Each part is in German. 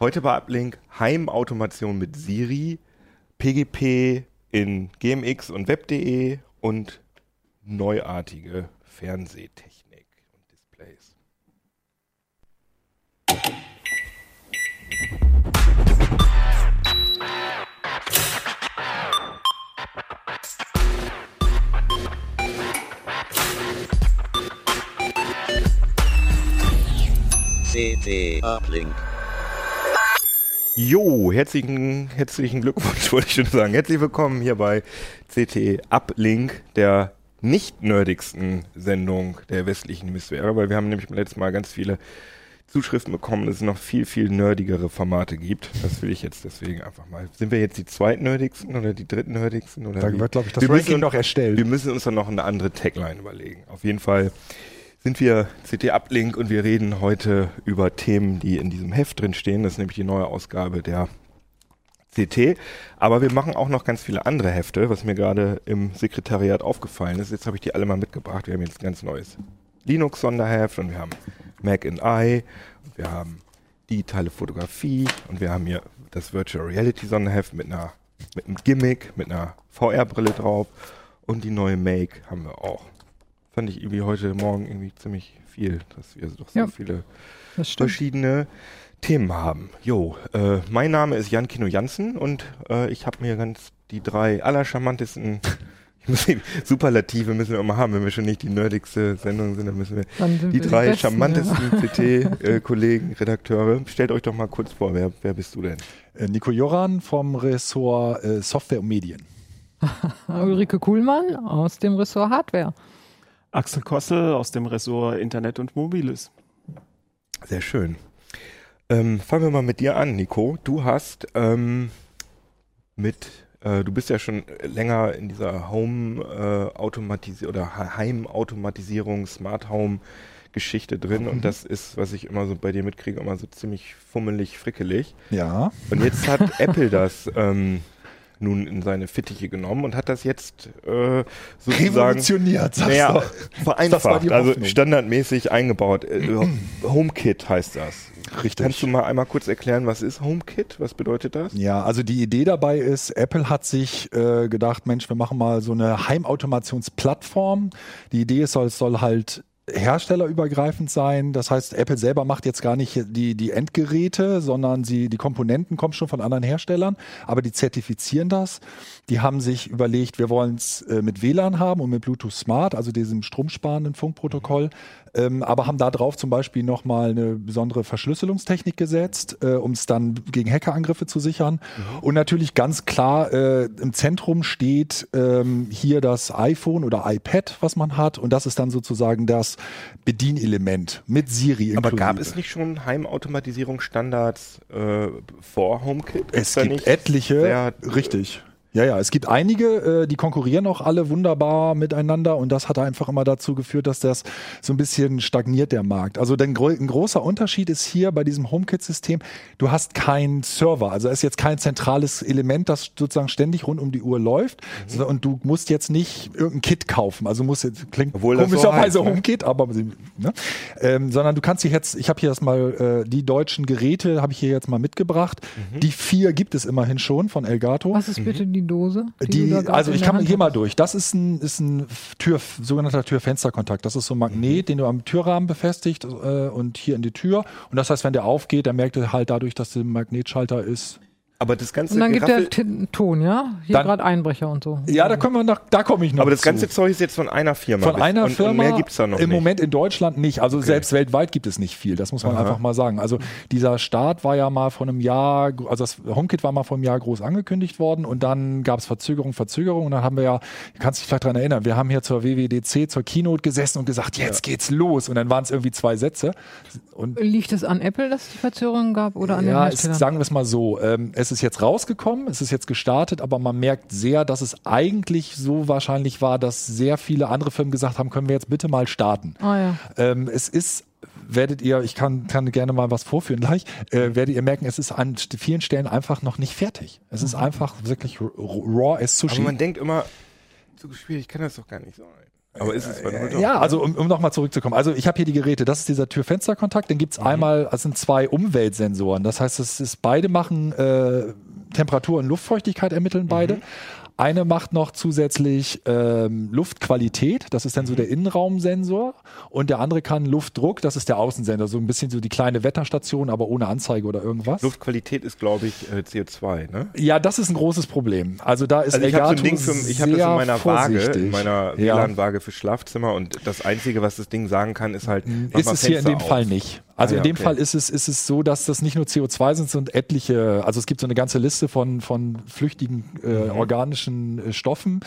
Heute bei Uplink Heimautomation mit Siri, PGP in GMX und Web.de und neuartige Fernsehtechnik und Displays. CT Uplink. Jo, herzlichen, herzlichen Glückwunsch, wollte ich schon sagen. Herzlich willkommen hier bei CT Uplink, der nicht nerdigsten Sendung der westlichen Hemisphäre, weil wir haben nämlich beim letzten Mal ganz viele Zuschriften bekommen, dass es noch viel, viel nerdigere Formate gibt. Das will ich jetzt deswegen einfach mal. Sind wir jetzt die zweitnerdigsten oder die drittnerdigsten? Oder Da wird, glaube ich, das wir Ranking müssen, noch erstellt. wir müssen uns dann noch eine andere Tagline überlegen. Auf jeden Fall sind wir CT Uplink und wir reden heute über Themen, die in diesem Heft drin stehen. Das ist nämlich die neue Ausgabe der CT. Aber wir machen auch noch ganz viele andere Hefte, was mir gerade im Sekretariat aufgefallen ist. Jetzt habe ich die alle mal mitgebracht. Wir haben jetzt ein ganz neues Linux-Sonderheft und wir haben Mac and I und wir haben digitale Fotografie und wir haben hier das Virtual Reality Sonderheft mit einer mit einem Gimmick, mit einer VR-Brille drauf und die neue Make haben wir auch. Fand ich irgendwie heute Morgen irgendwie ziemlich viel, dass wir doch so Ja. viele verschiedene Themen haben. Jo, äh, mein Name ist Jan Kino Jansen und äh, ich habe mir ganz die drei allercharmantesten ich muss die Superlative müssen wir immer haben, wenn wir schon nicht die nerdigste Sendung sind, dann müssen wir Dann die drei Besten, charmantesten CT-Kollegen, Redakteure. Stellt euch doch mal kurz vor, wer, wer bist du denn? Äh, Nico Joran vom Ressort äh, Software und Medien. Ja. Ulrike Kuhlmann aus dem Ressort Hardware. Axel Kossel aus dem Ressort Internet und Mobiles. Sehr schön. Ähm, fangen wir mal mit dir an, Nico. Du hast ähm, mit, äh, du bist ja schon länger in dieser Home äh, Automatisierung oder Heimautomatisierung, Smart Home Geschichte drin und das ist, was ich immer so bei dir mitkriege, immer so ziemlich fummelig, frickelig. Ja. Und jetzt hat Apple das ähm, nun in seine Fittiche genommen und hat das jetzt äh, sozusagen Revolutioniert, sagst naja, war vereinfacht, also standardmäßig eingebaut. Äh, HomeKit heißt das. Richtig. Kannst du mal einmal kurz erklären, was ist HomeKit? Was bedeutet das? Ja, also die Idee dabei ist, Apple hat sich äh, gedacht, Mensch, wir machen mal so eine Heimautomationsplattform. Die Idee ist, es soll halt herstellerübergreifend sein. Das heißt, Apple selber macht jetzt gar nicht die, die Endgeräte, sondern sie, die Komponenten kommen schon von anderen Herstellern, aber die zertifizieren das. Die haben sich überlegt, wir wollen es äh, mit WLAN haben und mit Bluetooth Smart, also diesem stromsparenden Funkprotokoll, ähm, aber haben da drauf zum Beispiel nochmal eine besondere Verschlüsselungstechnik gesetzt, äh, um es dann gegen Hackerangriffe zu sichern. Und natürlich ganz klar äh, im Zentrum steht ähm, hier das iPhone oder iPad, was man hat. Und das ist dann sozusagen das Bedienelement mit Siri. Aber inklusive. gab es nicht schon Heimautomatisierungsstandards äh, vor HomeKit? Es gibt etliche, sehr- richtig. Ja, ja, es gibt einige, äh, die konkurrieren auch alle wunderbar miteinander und das hat einfach immer dazu geführt, dass das so ein bisschen stagniert, der Markt. Also denn gro ein großer Unterschied ist hier bei diesem HomeKit-System, du hast keinen Server, also es ist jetzt kein zentrales Element, das sozusagen ständig rund um die Uhr läuft Mhm. so, und du musst jetzt nicht irgendein Kit kaufen, also musst jetzt, klingt Obwohl das so komischerweise heißt, ne? HomeKit, aber ne? ähm, sondern du kannst dich jetzt, ich habe hier das mal, äh, die deutschen Geräte habe ich hier jetzt mal mitgebracht. Mhm. Die vier gibt es immerhin schon von Elgato. Was ist bitte die Dose? Die, du da gerade also ich kann hier mal durch. Das ist ein, ist ein Tür, sogenannter Tür-Fenster-Kontakt. Das ist so ein Magnet, Mhm. den du am Türrahmen befestigt äh, und hier in die Tür. Und das heißt, wenn der aufgeht, dann merkt er halt dadurch, dass der Magnetschalter ist. Aber das ganze Und dann gibt Geraffel- der T- Ton, ja? Hier gerade Einbrecher und so. Ja, da kommen wir noch, da komme ich noch. aber das zu. ganze Zeug ist jetzt von einer Firma. Von einer und, Firma. Und mehr gibt's da noch Im nicht. Moment in Deutschland nicht. Also selbst weltweit gibt es nicht viel. Das muss man Aha. einfach mal sagen. Also dieser Start war ja mal vor einem Jahr, also das HomeKit war mal vor einem Jahr groß angekündigt worden und dann gab es Verzögerung, Verzögerung und dann haben wir ja, du kannst dich vielleicht daran erinnern, wir haben hier zur WWDC, zur Keynote gesessen und gesagt, jetzt geht's los. Und dann waren es irgendwie zwei Sätze. Und Liegt es an Apple, dass es die Verzögerungen gab oder an ja, den Herstellern? sagen wir es mal so. Ähm, es ist jetzt rausgekommen, es ist jetzt gestartet, aber man merkt sehr, dass es eigentlich so wahrscheinlich war, dass sehr viele andere Firmen gesagt haben, können wir jetzt bitte mal starten. ah ja. Ähm, es ist werdet ihr, ich kann, kann gerne mal was vorführen gleich, äh, werdet ihr merken, es ist an vielen Stellen einfach noch nicht fertig. Es ist einfach wirklich raw as Aber Sushi. man denkt immer, so schwierig kann das doch gar nicht sein. Aber ist es bei der Mutter? Ja, also um, um nochmal zurückzukommen. Also ich habe hier die Geräte, das ist dieser Tür-Fenster-Kontakt, dann gibt's einmal, das sind zwei Umweltsensoren. Das heißt, es ist, beide machen äh, Temperatur und Luftfeuchtigkeit ermitteln beide. Eine macht noch zusätzlich ähm, Luftqualität, das ist dann so der Innenraumsensor. Und der andere kann Luftdruck, das ist der Außensensor, so ein bisschen so die kleine Wetterstation, aber ohne Anzeige oder irgendwas. Luftqualität ist, glaube ich, äh, CO2, ne? Ja, das ist ein großes Problem. Also da ist Also ich habe so ein Elgato Ding für, ich habe das in meiner Waage, in meiner Ja. WLAN-Waage für Schlafzimmer und das Einzige, was das Ding sagen kann, ist halt, mach ist es hier in Fenster dem auf. Fall nicht. Also Ah, in ja, dem okay. Fall ist es, ist es so, dass das nicht nur CO2 sind, sondern etliche, also es gibt so eine ganze Liste von, von flüchtigen äh, Mhm. organischen äh, Stoffen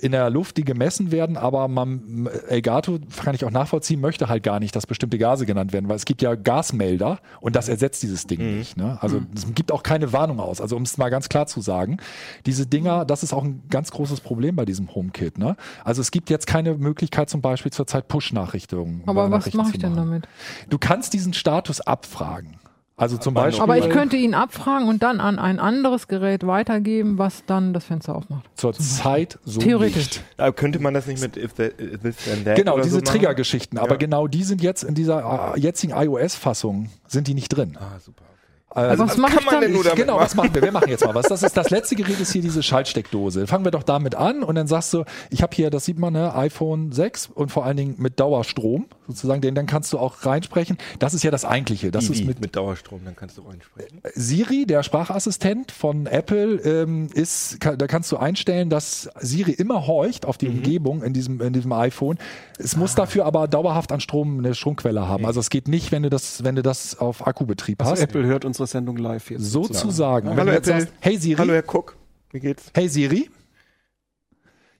in der Luft, die gemessen werden, aber man, Elgato, kann ich auch nachvollziehen, möchte halt gar nicht, dass bestimmte Gase genannt werden, weil es gibt ja Gasmelder und das ersetzt dieses Ding Mhm. nicht. Ne? Also es gibt auch keine Warnung aus. Also um es mal ganz klar zu sagen, diese Dinger, das ist auch ein ganz großes Problem bei diesem HomeKit. Ne? Also es gibt jetzt keine Möglichkeit zum Beispiel zurzeit Push-Nachrichtungen. Aber was mache ich denn damit? Du kannst diesen Status abfragen. Also zum Aber Beispiel Aber ich könnte ihn abfragen und dann an ein anderes Gerät weitergeben, was dann das Fenster aufmacht. zur Zeit so Theoretisch. nicht. Aber könnte man das nicht mit if, that, if this then that Genau, oder diese so? Triggergeschichten. Aber Ja. genau die sind jetzt in dieser äh, jetzigen iOS-Fassung, sind die nicht drin. Ah, super. Also, was mache kann ich man dann? denn nur damit genau, machen? was machen wir? Wir machen jetzt mal was. Das ist das letzte Gerät ist hier diese Schaltsteckdose. Fangen wir doch damit an und dann sagst du, ich habe hier, das sieht man, ne, iPhone 6 und vor allen Dingen mit Dauerstrom sozusagen, den dann kannst du auch reinsprechen. Das ist ja das eigentliche. Das ist mit mit Dauerstrom, dann kannst du reinsprechen. Siri, der Sprachassistent von Apple, ähm, ist, ka- da kannst du einstellen, dass Siri immer horcht auf die Umgebung in diesem, in diesem iPhone. Es muss dafür aber dauerhaft an Strom eine Stromquelle haben. Also es geht nicht, wenn du das, wenn du das auf Akkubetrieb hast. Also Apple hört unsere Sendung live jetzt. Sozusagen. Und wenn Hallo du jetzt Apple. sagst, hey Siri, Hallo Herr Cook, wie geht's? hey Siri.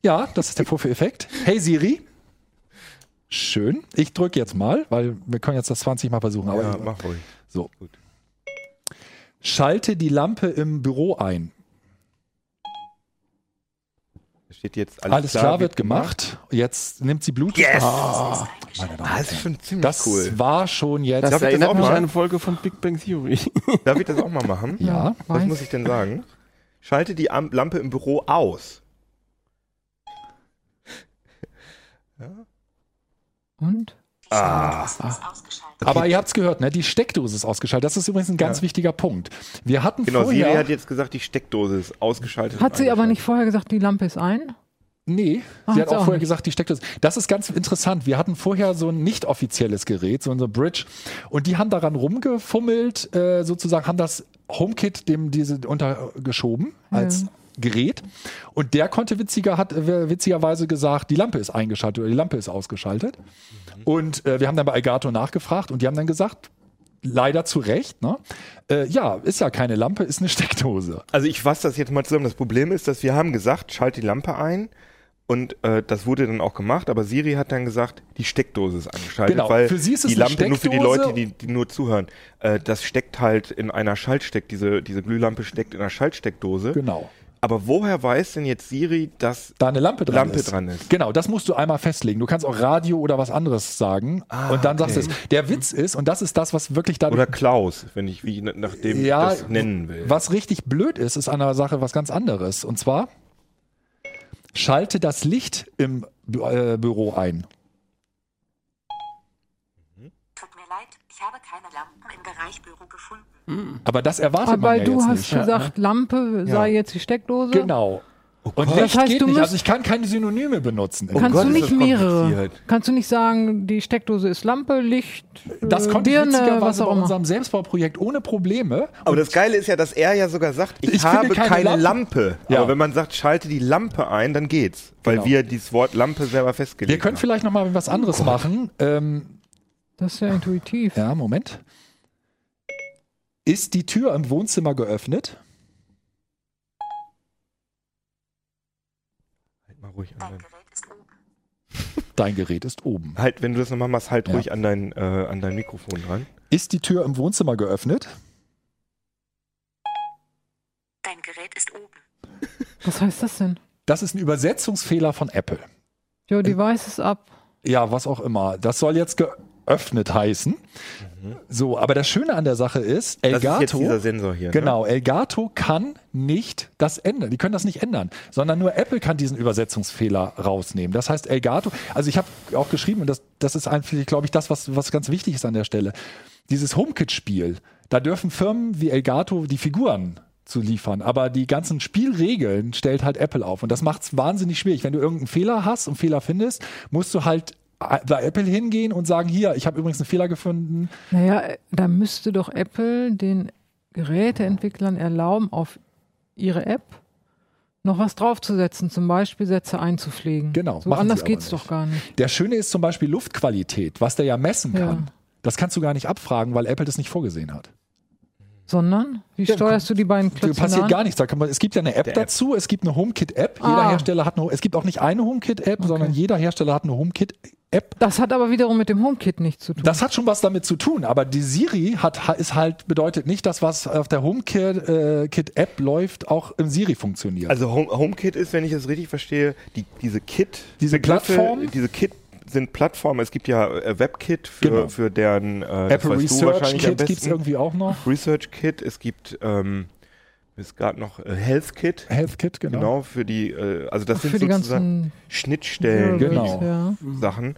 Ja, das ist der Vorführeffekt. Hey Siri. Schön. Ich drücke jetzt mal, weil wir können jetzt das 20 Mal versuchen. Aber ja, mach ruhig. so. Gut. Schalte die Lampe im Büro ein. Da steht jetzt alles, Alles klar, wird gemacht. Jetzt nimmt sie Blut. Yes! Ah, meine Damen Ah, und das ist Herren. schon ziemlich Das cool. war schon jetzt. Das das erinnert auch mich an eine Folge von Big Bang Theory. Darf ich das auch mal machen? ja. Was weiß. muss ich denn sagen? Schalte die Am Lampe im Büro aus. Und? Ah, Aber ihr habt es gehört, ne? Die Steckdose ist ausgeschaltet. Das ist übrigens ein ganz Ja. wichtiger Punkt. Wir hatten genau. vorher. Siri hat jetzt gesagt, die Steckdose ist ausgeschaltet. Hat sie aber nicht vorher gesagt, die Lampe ist ein? Nee, Ah, sie hat sie auch auch vorher nicht. gesagt, die Steckdose. Das ist ganz interessant. Wir hatten vorher so ein nicht offizielles Gerät, so eine Bridge. Und die haben daran rumgefummelt, äh, sozusagen, haben das HomeKit dem diese untergeschoben als Ja. Gerät. Und der konnte witziger, hat äh, witzigerweise gesagt, die Lampe ist eingeschaltet oder die Lampe ist ausgeschaltet. Und äh, wir haben dann bei Elgato nachgefragt und die haben dann gesagt, leider zu Recht, ne? Äh, ja, ist ja keine Lampe, ist eine Steckdose. Also ich fasse das jetzt mal zusammen. Das Problem ist, dass wir haben gesagt, schalte die Lampe ein. Und äh, das wurde dann auch gemacht, aber Siri hat dann gesagt, die Steckdose ist angeschaltet, Genau, weil für sie ist es die Lampe, nur für die. Leute, die, die nur zuhören, äh, das steckt halt in einer Schaltsteck, diese, diese Glühlampe steckt in einer Schaltsteckdose. Genau. Aber woher weiß denn jetzt Siri, dass da eine Lampe dran Lampe ist. dran ist. Genau, das musst du einmal festlegen. Du kannst auch Radio oder was anderes sagen Ah, und dann sagst du okay. es. Der Witz ist, und das ist das, was wirklich dann oder Klaus, wenn ich wie nach dem ja, das nennen will. was richtig blöd ist, ist an der Sache was ganz anderes. Und zwar schalte das Licht im Bü äh, Büro ein. Tut mir leid, ich habe keine Lampen im Bereich Büro gefunden. Aber das erwartet Aber man ja du jetzt hast nicht. gesagt, Lampe sei jetzt die Steckdose. Genau. Und Gott. Licht Das heißt, geht du nicht. musst- Also ich kann keine Synonyme benutzen. Oh Kannst Gott, du nicht mehrere? Kannst du nicht sagen, die Steckdose ist Lampe, Licht, das äh, konnte ich Birne, was witzigerweise auch bei unserem Selbstbauprojekt ohne Probleme. Aber das Geile ist ja, dass er ja sogar sagt, ich, Ich habe keine keine, Lampe. Lampe. Ja. Aber wenn man sagt, schalte die Lampe ein, dann geht's. Weil Genau. wir dieses Wort Lampe selber festgelegt Wir können haben. vielleicht noch mal was anderes machen. Ähm, Das ist ja intuitiv. Ja, Moment. Ist die Tür im Wohnzimmer geöffnet? Halt mal ruhig an Dein Gerät ist oben. Dein Gerät ist oben. halt, wenn du das nochmal machst, halt Ja. ruhig an dein, äh, an dein Mikrofon dran. Ist die Tür im Wohnzimmer geöffnet? Dein Gerät ist oben. Was heißt das denn? Das ist ein Übersetzungsfehler von Apple. Your device ist ab. Ja, was auch immer. Das soll jetzt ge geöffnet heißen. So, aber das Schöne an der Sache ist, Das ist Elgato, Sensor hier. genau, Elgato kann nicht das ändern. Die können das nicht ändern, sondern nur Apple kann diesen Übersetzungsfehler rausnehmen. Das heißt, Elgato, also ich habe auch geschrieben, und das, das ist eigentlich, glaube ich, das, was, was ganz wichtig ist an der Stelle. Dieses HomeKit-Spiel, da dürfen Firmen wie Elgato die Figuren zu liefern. Aber die ganzen Spielregeln stellt halt Apple auf. Und das macht es wahnsinnig schwierig. Wenn du irgendeinen Fehler hast und Fehler findest, musst du halt bei Apple hingehen und sagen, hier, ich habe übrigens einen Fehler gefunden. Naja, da müsste doch Apple den Geräteentwicklern erlauben, auf ihre App noch was draufzusetzen, zum Beispiel Sätze einzupflegen. Genau, So anders geht's nicht. doch gar nicht. Der Schöne ist zum Beispiel Luftqualität, was der ja messen Ja. kann. Das kannst du gar nicht abfragen, weil Apple das nicht vorgesehen hat. Sondern, wie steuerst du die beiden Da Klötzchen passiert an? gar nichts. Da kann man, es gibt ja eine App Der App. dazu, es gibt eine HomeKit-App. Jeder Ah. Hersteller hat eine, es gibt auch nicht eine HomeKit-App, sondern jeder Hersteller hat eine HomeKit-App. Das hat aber wiederum mit dem HomeKit nichts zu tun. Das hat schon was damit zu tun, aber die Siri hat, ist halt, bedeutet nicht, dass was auf der HomeKit-App läuft, auch im Siri funktioniert. Also Home, HomeKit ist, wenn ich es richtig verstehe, die, diese Kit, Diese Begriffe, Plattform? diese Kit sind Plattformen. Es gibt ja äh, WebKit für, Genau. für deren äh, Apple Research Kit gibt es irgendwie auch noch. Research Kit, es gibt ähm, ist gerade noch äh, Health Kit, Health Kit, genau. genau, für die, äh, also das für sind die sozusagen ganzen Schnittstellen, Genau. Ja. Sachen.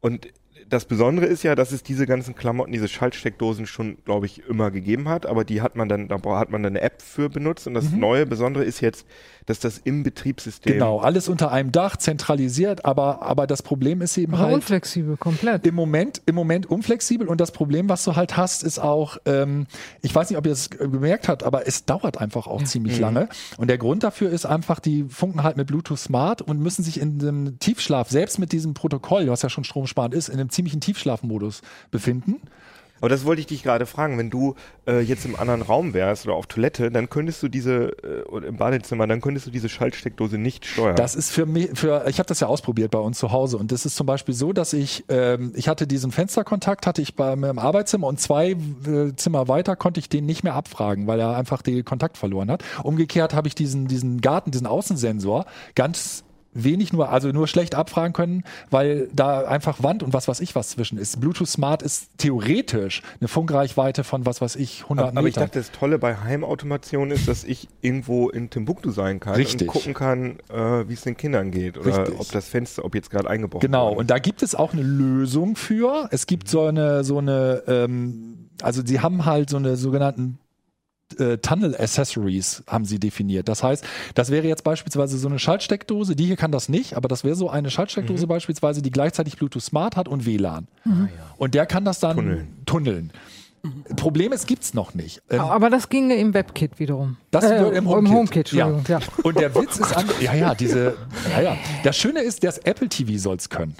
Und das Besondere ist ja, dass es diese ganzen Klamotten, diese Schaltsteckdosen schon, glaube ich, immer gegeben hat, aber die hat man dann, da hat man dann eine App für benutzt und das neue Besondere ist jetzt, dass das im Betriebssystem Genau, alles unter einem Dach, zentralisiert, aber, aber das Problem ist eben Aber halt. unflexibel, komplett. Im Moment, im Moment unflexibel und das Problem, was du halt hast, ist auch, ähm, ich weiß nicht, ob ihr es gemerkt habt, aber es dauert einfach auch ziemlich lange. Und der Grund dafür ist einfach, die funken halt mit Bluetooth Smart und müssen sich in einem Tiefschlaf, selbst mit diesem Protokoll, was ja schon stromsparend ist, in einem ziemlichen Tiefschlafmodus befinden. Aber das wollte ich dich gerade fragen. Wenn du äh, jetzt im anderen Raum wärst oder auf Toilette, dann könntest du diese, äh, oder im Badezimmer, dann könntest du diese Schaltsteckdose nicht steuern. Das ist für mich, für, ich habe das ja ausprobiert bei uns zu Hause und das ist zum Beispiel so, dass ich, ähm, ich hatte diesen Fensterkontakt, hatte ich bei mir im Arbeitszimmer und zwei äh, Zimmer weiter konnte ich den nicht mehr abfragen, weil er einfach den Kontakt verloren hat. Umgekehrt habe ich diesen, diesen Garten, diesen Außensensor ganz wenig nur, also nur schlecht abfragen können, weil da einfach Wand und was weiß ich was zwischen ist. Bluetooth Smart ist theoretisch eine Funkreichweite von was weiß ich 100 aber, aber ich Metern. dachte, das Tolle bei Heimautomation ist, dass ich irgendwo in Timbuktu sein kann Richtig. und gucken kann, äh, wie es den Kindern geht oder Richtig. ob das Fenster, ob jetzt gerade eingebrochen Genau, wurde. und da gibt es auch eine Lösung für. Es gibt so eine, so eine, ähm, also sie haben halt so eine sogenannten äh, Tunnel Accessories haben sie definiert. Das heißt, das wäre jetzt beispielsweise so eine Schaltsteckdose, die hier kann das nicht, aber das wäre so eine Schaltsteckdose beispielsweise, die gleichzeitig Bluetooth Smart hat und WLAN. Und der kann das dann Tunneln. tunneln. Problem ist, gibt's noch nicht. Ähm, Aber das ginge im WebKit wiederum. das Äh, wird im HomeKit. Entschuldigung. Ja. Und der Witz ist, an, ja, ja, diese, ja, ja. Das Schöne ist, das Apple TV soll's können.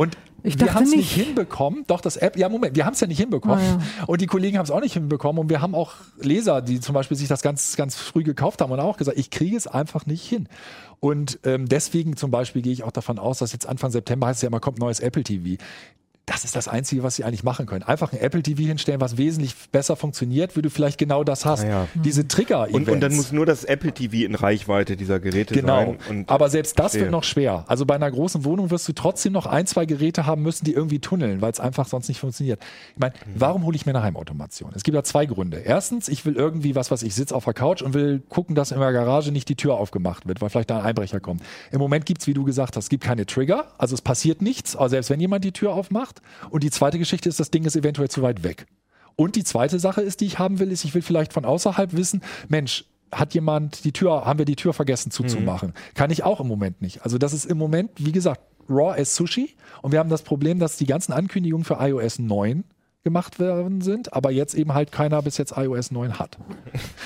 Und Ich wir haben es nicht nicht. hinbekommen. Doch, das App, ja, Moment, wir haben es ja nicht hinbekommen. Ah, Und die Kollegen haben es auch nicht hinbekommen. Und wir haben auch Leser, die zum Beispiel sich das ganz, ganz früh gekauft haben und auch gesagt, ich kriege es einfach nicht hin. Und ähm, deswegen zum Beispiel gehe ich auch davon aus, dass jetzt Anfang September heißt es ja immer, kommt neues Apple TV. Das ist das Einzige, was sie eigentlich machen können. Einfach ein Apple TV hinstellen, was wesentlich besser funktioniert, wie du vielleicht genau das hast. Ah ja. Diese Trigger-Events. und, und dann muss nur das Apple TV in Reichweite dieser Geräte Genau. sein. Und Aber selbst das verstehe. wird noch schwer. Also bei einer großen Wohnung wirst du trotzdem noch ein, zwei Geräte haben müssen, die irgendwie tunneln, weil es einfach sonst nicht funktioniert. Ich meine, Mhm. warum hole ich mir eine Heimautomation? Es gibt ja zwei Gründe. Erstens, ich will irgendwie was, was ich sitze auf der Couch und will gucken, dass in der Garage nicht die Tür aufgemacht wird, weil vielleicht da ein Einbrecher kommt. Im Moment gibt's, wie du gesagt hast, es gibt keine Trigger, also es passiert nichts, also selbst wenn jemand die Tür aufmacht. Und die zweite Geschichte ist, das Ding ist eventuell zu weit weg. Und die zweite Sache ist, die ich haben will, ist, ich will vielleicht von außerhalb wissen, Mensch, hat jemand die Tür, haben wir die Tür vergessen zuzumachen? Kann ich auch im Moment nicht. Also das ist im Moment, wie gesagt, Raw as Sushi. Und wir haben das Problem, dass die ganzen Ankündigungen für iOS 9 gemacht werden sind, aber jetzt eben halt keiner bis jetzt iOS 9 hat.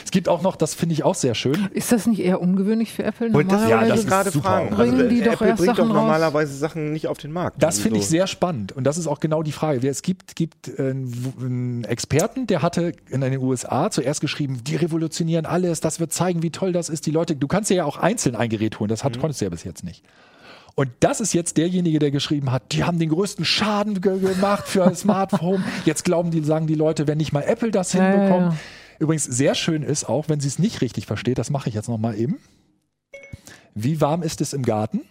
es gibt auch noch, das finde ich auch sehr schön, Ist das nicht eher ungewöhnlich für Apple? Das Ja, ja, das gerade fragen. Bringen die doch Apple erst bringt Sachen doch raus. normalerweise Sachen nicht auf den Markt. Das finde ich So. sehr spannend und das ist auch genau die Frage. Es gibt, gibt äh, einen Experten, der hatte in den USA zuerst geschrieben, die revolutionieren alles, das wird zeigen, wie toll das ist. Die Leute, du kannst dir ja auch einzeln ein Gerät holen, das hat, konntest du ja bis jetzt nicht. Und das ist jetzt derjenige, der geschrieben hat, die haben den größten Schaden ge gemacht für ein Smartphone. Jetzt glauben die, sagen die Leute, wenn nicht mal Apple das hinbekommt. ja. Übrigens sehr schön ist auch, wenn sie es nicht richtig versteht, das mache ich jetzt noch mal eben. Wie warm ist es im Garten?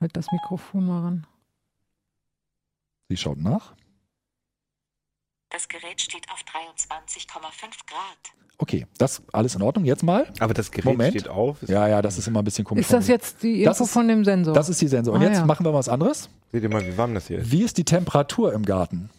Halt das Mikrofon mal ran. Sie schaut nach. Das Gerät steht auf 23,5 Grad. Okay, das alles in Ordnung. Jetzt mal. Aber das Gerät Moment. steht auf. Ja, ja, das ist immer ein bisschen komisch. Ist das jetzt die Das Info ist- von dem Sensor? Das ist die Sensor. Und Ah, jetzt ja. machen wir was anderes. Seht ihr mal, wie warm das hier ist? Wie ist die Temperatur im Garten?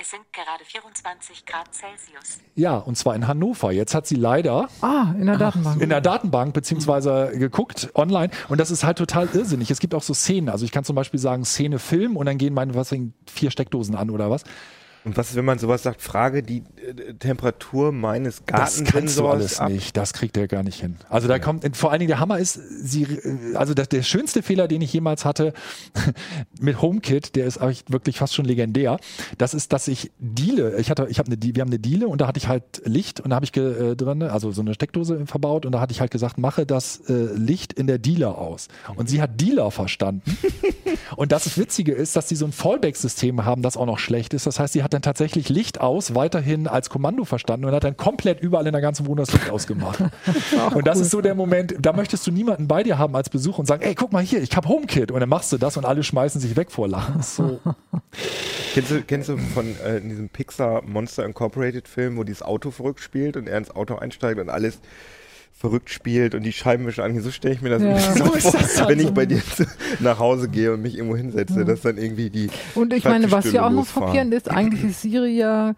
Es sind gerade 24 Grad Celsius. Ja, und zwar in Hannover. Jetzt hat sie leider ah, in der Datenbank. in der Datenbank beziehungsweise geguckt online und das ist halt total irrsinnig. Es gibt auch so Szenen. Also ich kann zum Beispiel sagen Szene Film und dann gehen meine was vier Steckdosen an oder was. Und was ist, wenn man sowas sagt, frage die äh, Temperatur meines Das kannst du alles ab? nicht. Das kriegt er gar nicht hin. Also da kommt, vor allen Dingen der Hammer ist, sie, äh, also das, der schönste Fehler, den ich jemals hatte mit HomeKit, der ist eigentlich wirklich fast schon legendär. Das ist, dass ich Diele, ich hatte, ich habe eine, wir haben eine Diele und da hatte ich halt Licht und da habe ich ge, äh, drin, also so eine Steckdose verbaut und da hatte ich halt gesagt, mache das äh, Licht in der Dealer aus. Und sie hat Dealer verstanden. Und das Witzige ist, dass sie so ein Fallback-System haben, das auch noch schlecht ist. Das heißt, sie hat dann tatsächlich Licht aus weiterhin als Kommando verstanden und hat dann komplett überall in der ganzen Wohnung das Licht ausgemacht. und das ist so der Moment, da möchtest du niemanden bei dir haben als Besuch und sagen, ey, guck mal hier, ich habe HomeKit. Und dann machst du das und alle schmeißen sich weg vor Lachen. So. Kennst du, kennst du von äh, in diesem Pixar Monster Incorporated Film, wo dieses Auto verrückt spielt und er ins Auto einsteigt und alles verrückt spielt und die Scheibenwischer angehen. So stelle ich mir das Ja. So vor, das halt wenn ich bei dir nach Hause gehe und mich irgendwo hinsetze, dass dann irgendwie die Und ich meine, was ja auch noch frappierend ist, eigentlich ist Siri ja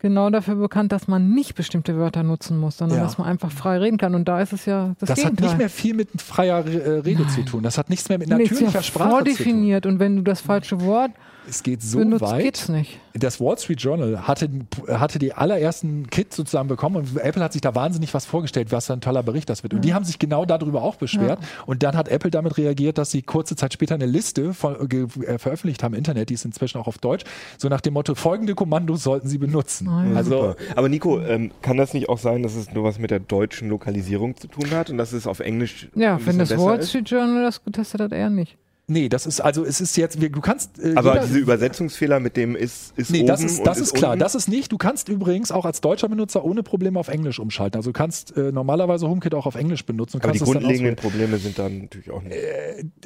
genau dafür bekannt, dass man nicht bestimmte Wörter nutzen muss, sondern Ja. dass man einfach frei reden kann. Und da ist es ja das, Das hat Gegenteil. nicht mehr viel mit freier äh, Rede zu tun. Das hat nichts mehr mit Nee, ist natürlicher ja Sprache zu tun. vordefiniert. Und wenn du das falsche Wort Es geht so benutzt, weit. geht's nicht. das Wall Street Journal hatte, hatte die allerersten Kits sozusagen bekommen und Apple hat sich da wahnsinnig was vorgestellt, was ein toller Bericht das wird. Und die haben sich genau darüber auch beschwert. Und dann hat Apple damit reagiert, dass sie kurze Zeit später eine Liste von, ge, äh, veröffentlicht haben im Internet, die ist inzwischen auch auf Deutsch, so nach dem Motto, folgende Kommandos sollten sie benutzen. Ah, ja. Also Super. Aber Nico, ähm, kann das nicht auch sein, dass es nur was mit der deutschen Lokalisierung zu tun hat und dass es auf Englisch Ja, wenn das Wall ist? Street Journal das getestet hat, eher nicht. Nee, das ist also es ist jetzt, du kannst äh, Aber jeder- diese Übersetzungsfehler mit dem ist, ist Nee, oben das ist, das ist klar. unten? Das ist nicht. Du kannst übrigens auch als deutscher Benutzer ohne Probleme auf Englisch umschalten. Also du kannst äh, normalerweise HomeKit auch auf Englisch benutzen. aber die grundlegenden. Probleme sind dann natürlich auch nicht.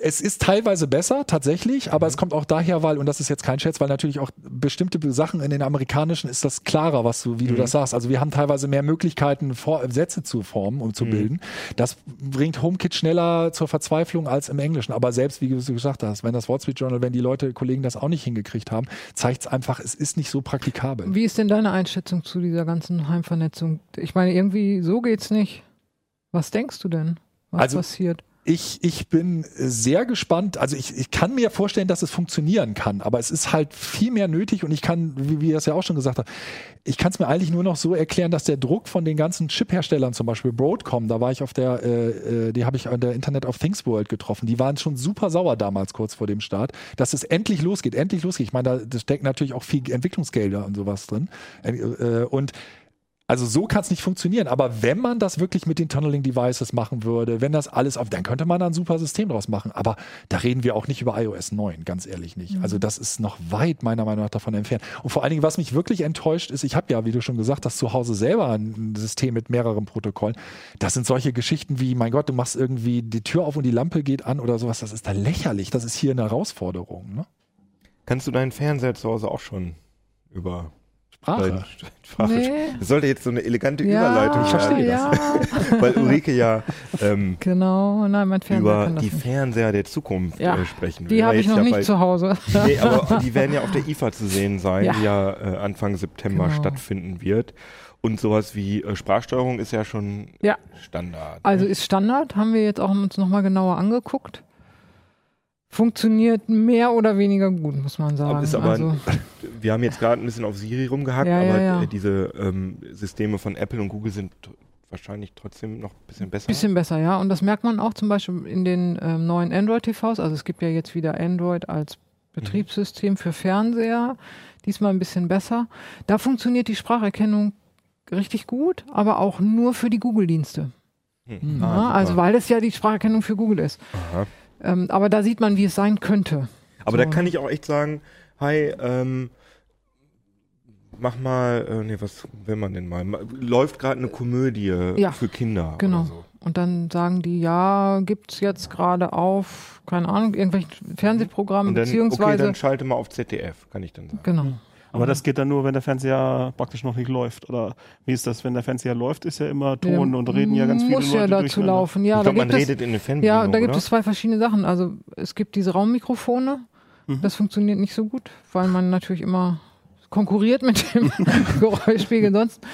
Es ist teilweise besser, tatsächlich, Mhm. aber es kommt auch daher, weil, und das ist jetzt kein Scherz, weil natürlich auch bestimmte Sachen in den amerikanischen ist das klarer, was du, wie Mhm. du das sagst. Also wir haben teilweise mehr Möglichkeiten, vor, Sätze zu formen und zu Mhm. bilden. Das bringt HomeKit schneller zur Verzweiflung als im Englischen. Aber selbst, wie du gesagt hast, wenn das Wall Street Journal, wenn die Leute, Kollegen das auch nicht hingekriegt haben, zeigt es einfach, es ist nicht so praktikabel. Wie ist denn deine Einschätzung zu dieser ganzen Heimvernetzung? Ich meine, irgendwie so geht's nicht. Was denkst du denn? Was Also- passiert? Ich, ich bin sehr gespannt. Also ich, ich kann mir vorstellen, dass es funktionieren kann, aber es ist halt viel mehr nötig und ich kann, wie, er es ja auch schon gesagt hat, ich kann es mir eigentlich nur noch so erklären, dass der Druck von den ganzen Chip-Herstellern, zum Beispiel Broadcom, da war ich auf der, äh, äh, die habe ich an der Internet of Things World getroffen, die waren schon super sauer damals kurz vor dem Start, dass es endlich losgeht, endlich losgeht. Ich meine, da da steckt natürlich auch viel Entwicklungsgelder und sowas drin. Äh, äh, und also so kann es nicht funktionieren. Aber wenn man das wirklich mit den Tunneling Devices machen würde, wenn das alles auf, dann könnte man da ein super System draus machen. Aber da reden wir auch nicht über iOS 9, ganz ehrlich nicht. Also das ist noch weit meiner Meinung nach davon entfernt. Und vor allen Dingen, was mich wirklich enttäuscht ist, ich habe ja, wie du schon gesagt hast, zu Hause selber ein System mit mehreren Protokollen. Das sind solche Geschichten wie, mein Gott, du machst irgendwie die Tür auf und die Lampe geht an oder sowas. Das ist da lächerlich. Das ist hier eine Herausforderung. Ne? Kannst du deinen Fernseher zu Hause auch schon über Sprache. Sprache Nee. Das sollte jetzt so eine elegante Ja, Überleitung Ich verstehe ja, weil Ulrike ja ähm, genau. Nein, mein Fernseher über die nicht. Fernseher der Zukunft Ja, äh, sprechen Die habe ich noch nicht zu Hause. Nee, aber die werden ja auf der IFA zu sehen sein, Ja. die ja äh, Anfang September Genau. stattfinden wird. Und sowas wie äh, Sprachsteuerung ist ja schon Ja. Standard. Also ne? ist Standard, haben wir jetzt auch uns nochmal genauer angeguckt. Funktioniert mehr oder weniger gut, muss man sagen. Ist aber also, wir haben jetzt gerade ein bisschen auf Siri rumgehackt, Ja, ja, aber ja. äh, diese ähm, Systeme von Apple und Google sind wahrscheinlich trotzdem noch ein bisschen besser. bisschen besser, ja. Und das merkt man auch zum Beispiel in den ähm, neuen Android-TVs. Also es gibt ja jetzt wieder Android als Betriebssystem für Fernseher. Diesmal ein bisschen besser. Da funktioniert die Spracherkennung richtig gut, aber auch nur für die Google-Dienste. Hm. Ja, Ah, also weil es ja die Spracherkennung für Google ist. Aha. Ähm, aber da sieht man, wie es sein könnte. Aber So. da kann ich auch echt sagen, hi, ähm, mach mal, äh, nee, was will man denn mal? Ma- Läuft gerade eine Komödie Ja, für Kinder Genau. so. Und dann sagen die, ja, gibt's jetzt gerade auf, keine Ahnung, irgendwelchen Fernsehprogrammen, Und dann, okay, beziehungsweise. dann schalte mal auf ZDF, kann ich dann sagen. genau. Aber das geht dann nur, wenn der Fernseher praktisch noch nicht läuft. Oder wie ist das, wenn der Fernseher läuft, ist ja immer Ton und reden ja ganz viele Muss Leute ja dazu laufen. Ja, ich da glaube, man gibt es, redet in den Fernbedienungen, ja, da gibt oder? es zwei verschiedene Sachen. Also es gibt diese Raummikrofone. Mhm. Das funktioniert nicht so gut, weil man natürlich immer konkurriert mit dem Geräuschspiegel sonst.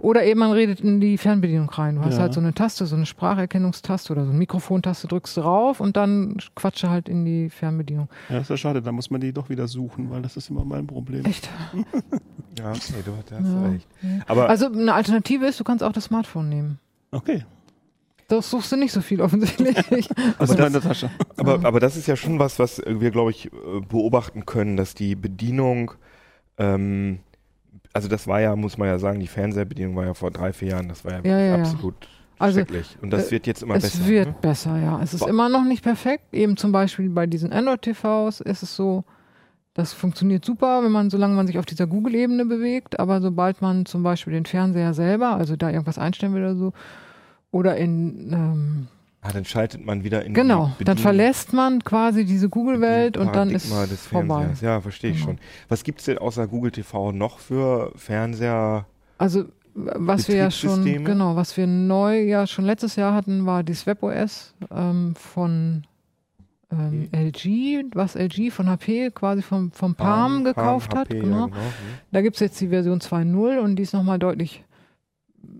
Oder eben man redet in die Fernbedienung rein. Du hast Ja. halt so eine Taste, so eine Spracherkennungstaste oder so eine Mikrofontaste, drückst du drauf und dann quatsche halt in die Fernbedienung. Ja, das ist ja schade, da muss man die doch wieder suchen, weil das ist immer mein Problem. Echt? Ja, okay, du hast Ja. recht. Aber Also eine Alternative ist, du kannst auch das Smartphone nehmen. Okay, Das suchst du nicht so viel offensichtlich. also das- in der Tasche. Aber, aber das ist ja schon was, was wir, glaube ich, äh, beobachten können, dass die Bedienung, ähm, also das war ja, muss man ja sagen, die Fernsehbedienung war ja vor drei, vier Jahren, das war ja, Ja, wirklich ja, absolut Also, schrecklich. Und das äh, wird jetzt immer es besser. wird ne? besser, ja. Es ist Boah. immer noch nicht perfekt. Eben zum Beispiel bei diesen Android-TVs ist es so, das funktioniert super, wenn man, solange man sich auf dieser Google-Ebene bewegt, aber sobald man zum Beispiel den Fernseher selber, also da irgendwas einstellen will oder so, oder in, ähm, Ah, dann schaltet man wieder in genau, dann verlässt man quasi diese Google-Welt und dann ist des vorbei. Fernsehers. Ja, verstehe ich Genau. schon. Was gibt's denn außer Google TV noch für Fernseher? Also was wir ja schon, genau, was wir neu ja schon letztes Jahr hatten, war das WebOS ähm, von ähm, LG, was LG von HP quasi vom, vom Palm gekauft hat. HP, Genau. Ja, genau. Hm. Da gibt's jetzt die Version 2.0 und die ist nochmal deutlich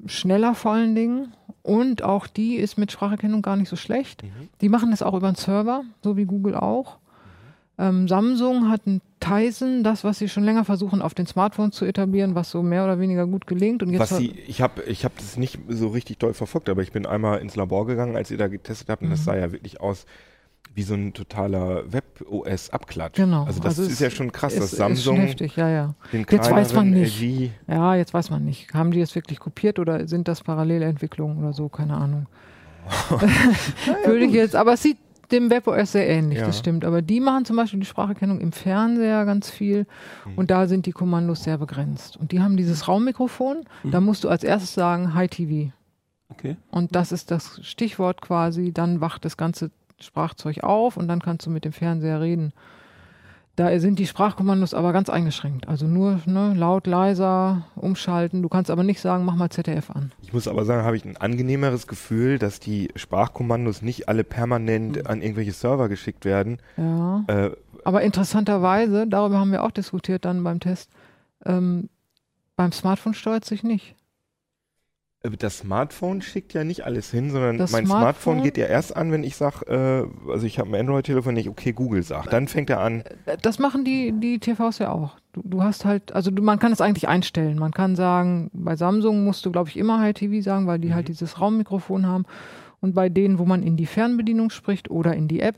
schneller vor allen Dingen. Und auch die ist mit Spracherkennung gar nicht so schlecht. Mhm. Die machen das auch über einen Server, so wie Google auch. Ähm, Samsung hat ein Tizen, das, was sie schon länger versuchen, auf den Smartphones zu etablieren, was so mehr oder weniger gut gelingt. Und jetzt Was sie, ich habe ich hab das nicht so richtig doll verfolgt, aber ich bin einmal ins Labor gegangen, als ihr da getestet habt, und Mhm. das sah ja wirklich aus wie so ein totaler Web-OS-Abklatsch. Genau, Also das also ist ja schon krass, ist, dass Samsung heftig, ja, ja. den Jetzt weiß man nicht. LG Ja, jetzt weiß man nicht. Haben die es wirklich kopiert oder sind das Parallelentwicklungen oder so? Keine Ahnung. Würde ich jetzt, aber es sieht dem WebOS sehr ähnlich, Ja. das stimmt. Aber die machen zum Beispiel die Spracherkennung im Fernseher ganz viel Mhm. und da sind die Kommandos sehr begrenzt. Und die haben dieses Raummikrofon, Mhm. da musst du als erstes sagen Hi TV. Okay. Und das ist das Stichwort quasi, dann wacht das ganze Sprachzeug auf und dann kannst du mit dem Fernseher reden. Da sind die Sprachkommandos aber ganz eingeschränkt. Also nur ne, laut, leiser, umschalten. Du kannst aber nicht sagen, mach mal ZDF an. Ich muss aber sagen, habe ich ein angenehmeres Gefühl, dass die Sprachkommandos nicht alle permanent Mhm. an irgendwelche Server geschickt werden. Ja. Äh, Aber interessanterweise, darüber haben wir auch diskutiert dann beim Test, ähm, beim Smartphone steuert sich nicht. Das Smartphone schickt ja nicht alles hin, sondern Das mein Smartphone, Smartphone- geht ja erst an, wenn ich sage, äh, also ich habe ein Android-Telefon, nicht okay Google sagt. Dann fängt er an. Das machen die, die TVs ja auch. Du, du hast halt, also du, man kann es eigentlich einstellen. Man kann sagen, bei Samsung musst du, glaube ich, immer High TV sagen, weil die halt dieses Raummikrofon haben. Und bei denen, wo man in die Fernbedienung spricht oder in die App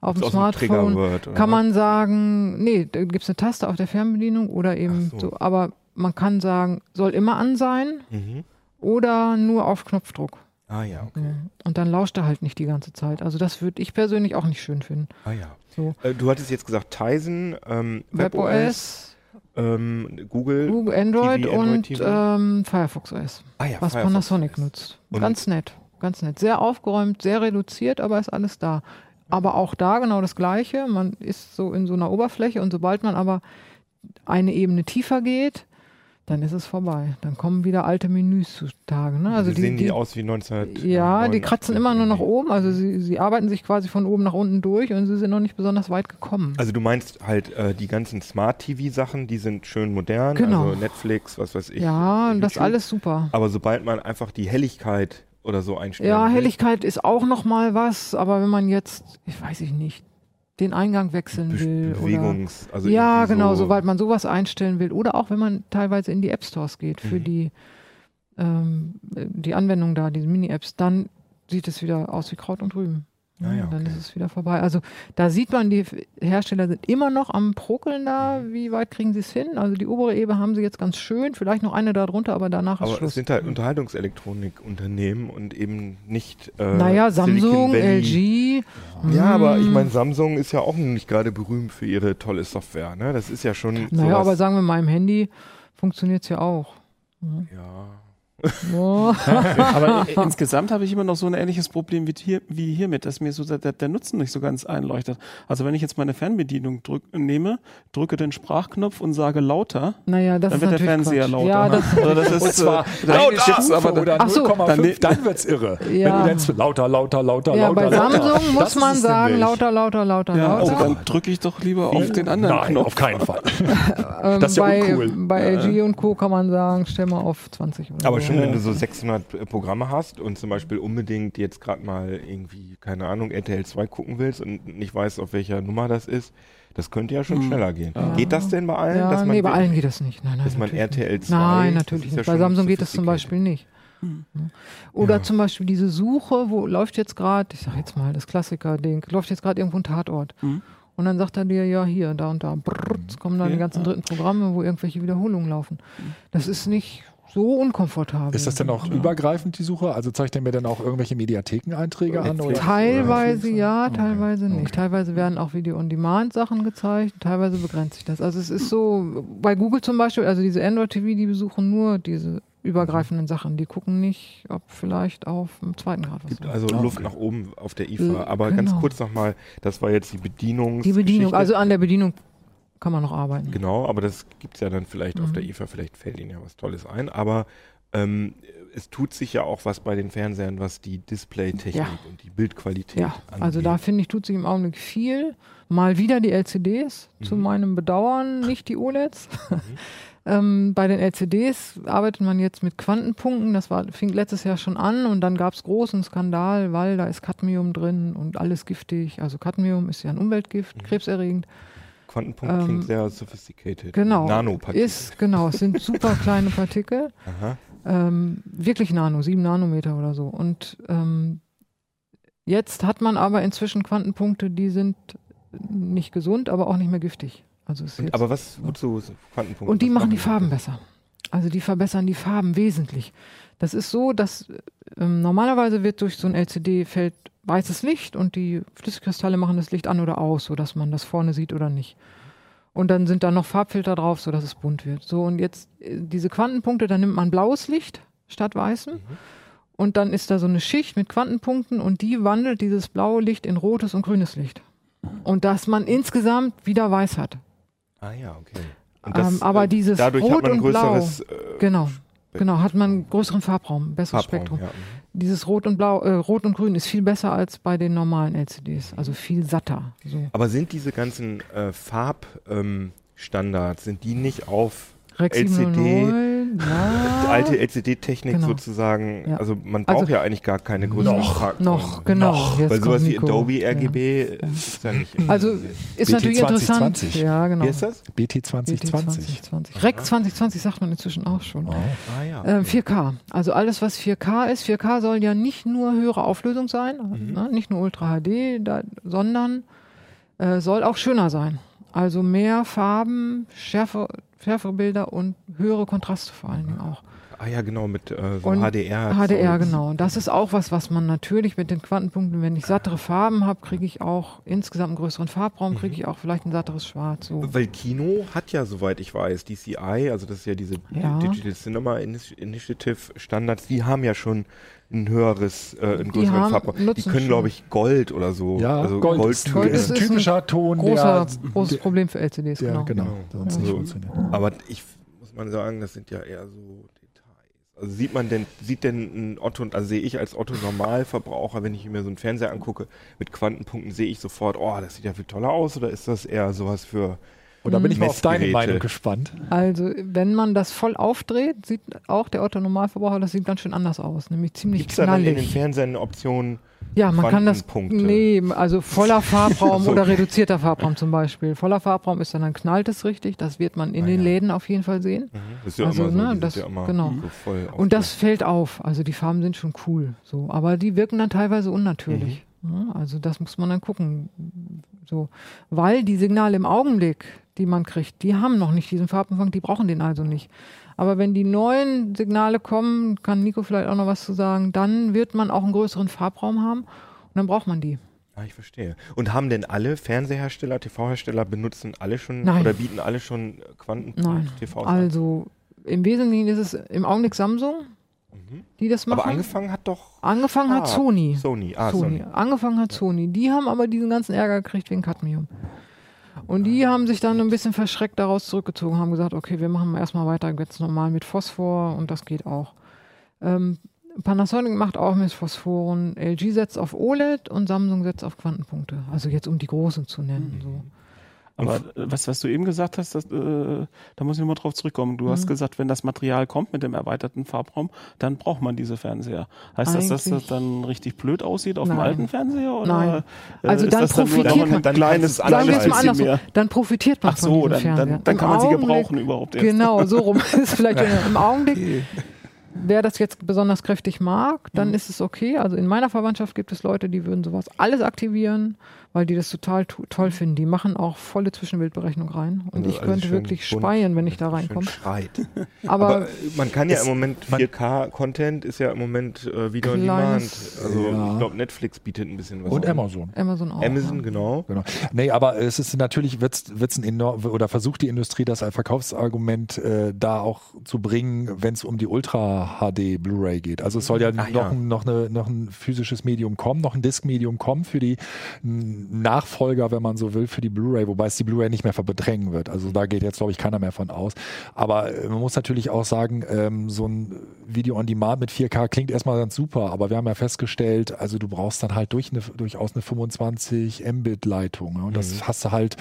auf dem Smartphone, wird, kann man sagen, nee, da gibt es eine Taste auf der Fernbedienung oder eben so. so. Aber man kann sagen, soll immer an sein Mhm. Oder nur auf Knopfdruck. Ah ja, okay. Und dann lauscht er halt nicht die ganze Zeit. Also das würde ich persönlich auch nicht schön finden. Ah ja. So. Äh, du hattest jetzt gesagt Tizen, ähm, WebOS, WebOS, ähm, Google. Google Android, TV, Android und ähm, Firefox OS, ah ja, was Firefox Panasonic OS. nutzt. Und- Ganz nett, ganz nett. Sehr aufgeräumt, sehr reduziert, aber ist alles da. Aber auch da genau das Gleiche. Man ist so in so einer Oberfläche und sobald man aber eine Ebene tiefer geht, dann ist es vorbei. Dann kommen wieder alte Menüs zutage. Ne? Also Also sehen die, aus wie 1900. Ja, die kratzen immer nur nach oben. Also sie, sie arbeiten sich quasi von oben nach unten durch und sie sind noch nicht besonders weit gekommen. Also du meinst halt äh, die ganzen Smart-TV-Sachen, die sind schön modern, Genau. also Netflix, was weiß ich. ja, äh, das alles super. Aber sobald man einfach die Helligkeit oder so einstellt. Ja, Helligkeit ist auch noch mal was, aber wenn man jetzt, ich weiß ich nicht, den Eingang wechseln Be will oder Bewegungs, also ja, genau, so, sobald man sowas einstellen will oder auch wenn man teilweise in die App Stores geht für Mhm. die ähm, die Anwendung da, diese Mini-Apps, dann sieht es wieder aus wie Kraut und Rüben. Ah ja, Dann okay. ist es wieder vorbei. Also da sieht man, die Hersteller sind immer noch am Prokeln da. Mhm. Wie weit kriegen sie es hin? Also die obere Ebene haben sie jetzt ganz schön, vielleicht noch eine da drunter, aber danach ist Aber Schluss. es sind halt Unterhaltungselektronikunternehmen und eben nicht. Äh, naja, Samsung. LG. Ja, aber ich hm. meine, Samsung ist ja auch nicht gerade berühmt für ihre tolle Software. Ne? Das ist ja schon. Naja, aber sagen wir mal im Handy funktioniert es ja auch. Ja. Oh. Aber i- insgesamt habe ich immer noch so ein ähnliches Problem wie, hier, wie hiermit, dass mir so der, der Nutzen nicht so ganz einleuchtet. Also wenn ich jetzt meine Fernbedienung drück, nehme, drücke den Sprachknopf und sage lauter, Naja, das dann ist wird der Fernseher Quatsch. lauter. Ja, ne? das, Oder das ist, Und zwar äh, lauter, Stufe aber oder Ach so. 0,5, Dann- dann, wird's irre. Ja. Wenn du nennst lauter, lauter, lauter, ja, lauter, bei lauter. Samsung muss Das man sagen, lauter, lauter, lauter, ja, also lauter. dann drücke ich doch lieber auf den anderen Nein, Knopf. auf keinen Fall. Das ist ja bei, uncool. bei LG und Co. kann man sagen, stell mal auf 20 oder Aber so. Schon, wenn du so 600 Programme hast und zum Beispiel unbedingt jetzt gerade mal irgendwie, keine Ahnung, RTL 2 gucken willst und nicht weißt, auf welcher Nummer das ist, das könnte ja schon schneller gehen. Geht das denn bei allen? Ja, dass man nee, bei allen geht das nicht. Nein, nein, dass man RTL nicht. 2 Nein, natürlich ja nicht. Bei Samsung geht das zum. Beispiel nicht. Oder zum Beispiel diese Suche, wo läuft jetzt gerade, ich sag jetzt mal das Klassiker-Ding, läuft jetzt gerade irgendwo ein Tatort. Mhm. Und dann sagt er dir, ja, hier, da und da, brrr, jetzt kommen dann die Ja, ganzen ja. dritten Programme, wo irgendwelche Wiederholungen laufen. Das ist nicht so unkomfortabel. Ist das denn auch übergreifend, die Suche? Also zeigt er mir dann auch irgendwelche Mediathekeneinträge an? Oder? Teilweise ja, teilweise nicht. Teilweise werden auch Video-on-Demand-Sachen gezeigt, teilweise begrenzt sich das. Also es ist so, bei Google zum Beispiel, also diese Android-TV, die besuchen nur diese übergreifenden Sachen. Die gucken nicht, ob vielleicht auf dem zweiten Grad was Gibt ist. also Ah, Luft okay. nach oben auf der IFA. Aber ganz genau. kurz nochmal, das war jetzt die Bedienung. Die Bedienung, also an der Bedienung kann man noch arbeiten. Genau, aber das gibt es ja dann vielleicht auf Mhm. der IFA, vielleicht fällt Ihnen ja was Tolles ein. Aber ähm, es tut sich ja auch was bei den Fernsehern, was die Displaytechnik Ja. und die Bildqualität Ja, also angeht. da finde ich, tut sich im Augenblick viel. Mal wieder die LCDs, zu Mhm. meinem Bedauern, nicht die OLEDs. ähm, bei den LCDs arbeitet man jetzt mit Quantenpunkten. Das war, fing letztes Jahr schon an und dann gab es großen Skandal, weil da ist Cadmium drin und alles giftig. Also Cadmium ist ja ein Umweltgift, Mhm. krebserregend. Quantenpunkt ähm, klingt sehr sophisticated. Genau. Nanopartikel. Ist, genau, es sind super kleine Partikel. Ähm, wirklich Nano, sieben Nanometer oder so. Und ähm, jetzt hat man aber inzwischen Quantenpunkte, die sind nicht gesund, aber auch nicht mehr giftig. Also Und, aber was, wozu ist Quantenpunkt? und die machen die? Farben besser. Also die verbessern die Farben wesentlich. Das ist so, dass ähm, normalerweise wird durch so ein LCD-Feld weißes Licht und die Flüssigkristalle machen das Licht an oder aus, sodass man das vorne sieht oder nicht. Und dann sind da noch Farbfilter drauf, sodass es bunt wird. So, und jetzt äh, diese Quantenpunkte, da nimmt man blaues Licht statt weißem. Und dann ist da so eine Schicht mit Quantenpunkten und die wandelt dieses blaue Licht in rotes und grünes Licht. Und dass man insgesamt wieder weiß hat. Ah ja, okay. Und Ähm, aber dieses dadurch Rot hat man ein und Blau, größeres äh, Genau. Genau, hat man einen größeren Farbraum, besseres Farbraum. Spektrum. Ja. Dieses Rot und Blau, äh, Rot und Grün ist viel besser als bei den normalen LCDs, also viel satter. So. Aber sind diese ganzen äh, Farbstandards, ähm, sind die nicht auf Rex LCD, 709, die ja, alte LCD-Technik Genau. sozusagen? Ja. Also man Also- braucht ja eigentlich gar keine größeren Noch, noch, genau. Jetzt Weil sowas wie. Adobe Ja. RGB äh, ist ja nicht. Also ist BT natürlich interessant. 2020. Ja, genau. Wie ist das? BT BT 2020. 2020. Rec 2020 sagt man inzwischen auch schon. Oh. Ah ja. Ähm, 4K. Also alles, was 4K ist. 4K soll ja nicht nur höhere Auflösung sein, Mhm. ne? nicht nur Ultra HD, da, sondern äh, soll auch schöner sein. Also mehr Farben, schärfer, schärfere Bilder und höhere Kontraste vor allen Dingen auch. Ah ja, genau, mit äh, so Und HDR. HDR, genau. Das ist auch was, was man natürlich mit den Quantenpunkten, wenn ich sattere Farben habe, kriege ich auch insgesamt einen größeren Farbraum, Mhm. kriege ich auch vielleicht ein satteres Schwarz. So. Weil Kino hat ja, soweit ich weiß, DCI, also das ist ja diese Ja. Digital Cinema Initi- Initiative Standards, die haben ja schon ein höheres, äh, einen Die größeren haben- Farbraum. Die können, glaube ich, Gold oder so. Ja, also Gold, ist. Gold ist ein typischer Ton, Großer, der, großes der, Problem für LCDs, der genau. genau, sonst nicht Also, funktioniert. Aber ich muss man sagen, das sind ja eher so Details. Also sieht man denn, sieht denn ein Otto, also sehe ich als Otto Normalverbraucher, wenn ich mir so einen Fernseher angucke, mit Quantenpunkten sehe ich sofort, oh, das sieht ja viel toller aus, oder ist das eher sowas für Und da bin ich mal auf deine. Meinung gespannt. Also, wenn man das voll aufdreht, sieht auch der Otto Normalverbraucher, das sieht ganz schön anders aus, nämlich ziemlich Gibt es da dann in den knallig. Fernsehern eine Option? Ja, man kann das. Nee, also voller Farbraum So. oder reduzierter Farbraum zum Beispiel. Voller Farbraum ist dann, dann knallt es richtig. Das wird man in Ah, den ja. Läden auf jeden Fall sehen. Das ist ja Also, immer so, ne, das- ja immer genau. so voll Und das fällt auf. Also die Farben sind schon cool. So, aber die wirken dann teilweise unnatürlich. Mhm. Ja, also das muss man dann gucken. So, weil die Signale im Augenblick, die man kriegt, die haben noch nicht diesen Farbumfang, die brauchen den also nicht. Aber wenn die neuen Signale kommen, kann Nico vielleicht auch noch was zu sagen, dann wird man auch einen größeren Farbraum haben und dann braucht man die. Ah, ich verstehe. Und haben denn alle Fernsehersteller, TV-Hersteller benutzen alle schon Nein. oder bieten alle schon. Quantenpunkt-TVs an? Also im Wesentlichen ist es im Augenblick Samsung, die das machen. Mhm. Aber angefangen hat doch Angefangen hat Ah, Sony. Sony. Ah, Sony. Sony. Angefangen hat Sony. Die haben aber diesen ganzen Ärger gekriegt wegen Cadmium. Und die haben sich dann ein bisschen verschreckt daraus zurückgezogen, haben gesagt, okay, wir machen erstmal weiter jetzt normal mit Phosphor und das geht auch. Ähm, Panasonic macht auch mit Phosphoren, LG setzt auf OLED und Samsung setzt auf Quantenpunkte. Also jetzt um die großen zu nennen. So. Aber was, was du eben gesagt hast, das, äh, da muss ich nochmal drauf zurückkommen. Du hast gesagt, wenn das Material kommt mit dem erweiterten Farbraum, dann braucht man diese Fernseher. Heißt das, dass das Eigentlich- dann richtig blöd aussieht auf dem Nein. alten Fernseher? Oder, Nein. äh, Also ist dann profitiert noch man- dann kleines Sagen wir es mal andersrum, mehr. dann profitiert man Ach von so, diesem dann, Fernseher. dann, dann kann man sie gebrauchen überhaupt erst. Genau, so rum ist vielleicht im Augenblick. Wer das jetzt besonders kräftig mag, dann Mhm. ist es okay. Also in meiner Verwandtschaft gibt es Leute, die würden sowas alles aktivieren, weil die das total to toll finden. Die machen auch volle Zwischenbildberechnung rein. Und Also ich könnte wirklich bunt, speien, wenn ich da reinkomme. Schreit. Aber, Aber man kann ja im Moment man- 4K-Content ist ja im Moment äh, wieder on demand. Also Ja. ich glaube, Netflix bietet ein bisschen was. Und an. Amazon. Amazon auch. Amazon, ja. genau. Genau. Nee, aber es ist natürlich, wird's, wird's ein enorm, oder versucht die Industrie das als Verkaufsargument äh, da auch zu bringen, wenn es um die Ultra HD Blu-ray geht. Also es soll ja, Ach noch, ja. Ein, noch, eine, noch ein physisches Medium kommen, noch ein Disk-Medium kommen für die Nachfolger, wenn man so will, für die Blu-ray, wobei es die Blu-ray nicht mehr verdrängen wird. Also da geht jetzt, glaube ich, keiner mehr von aus. Aber äh, man muss natürlich auch sagen, ähm, so ein Video on Demand mit 4K klingt erstmal ganz super, aber wir haben ja festgestellt, also du brauchst dann halt durch eine, durchaus eine 25 Mbit-Leitung. Ne? Und das hast du halt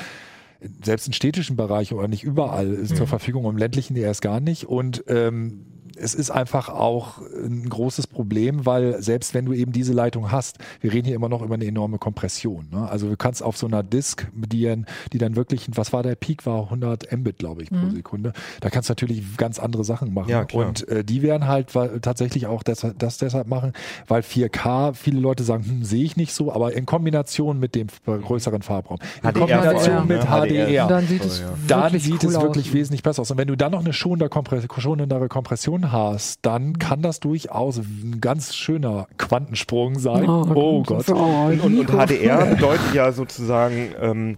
selbst im städtischen Bereich oder nicht überall ist zur Verfügung, im ländlichen erst gar nicht. Und ähm, es ist einfach auch ein großes Problem, weil selbst wenn du eben diese Leitung hast, wir reden hier immer noch über eine enorme Kompression. Ne? Also du kannst auf so einer Disk, die, die dann wirklich, was war der Peak, war 100 Mbit, glaube ich, pro Sekunde. Da kannst du natürlich ganz andere Sachen machen. Ja, klar. Und äh, die werden halt tatsächlich auch deshalb, das deshalb machen, weil 4K, viele Leute sagen, hm, sehe ich nicht so, aber in Kombination mit dem größeren Farbraum, in HDR Kombination allem, mit ne? HDR, Und dann sieht es ja. dann wirklich sieht cool es wirklich aus. wesentlich besser aus. Und wenn du dann noch eine schonendere Kompression hast, dann kann das durchaus ein ganz schöner Quantensprung sein. Oh, Gott. Und, und, und HDR bedeutet ja sozusagen ähm,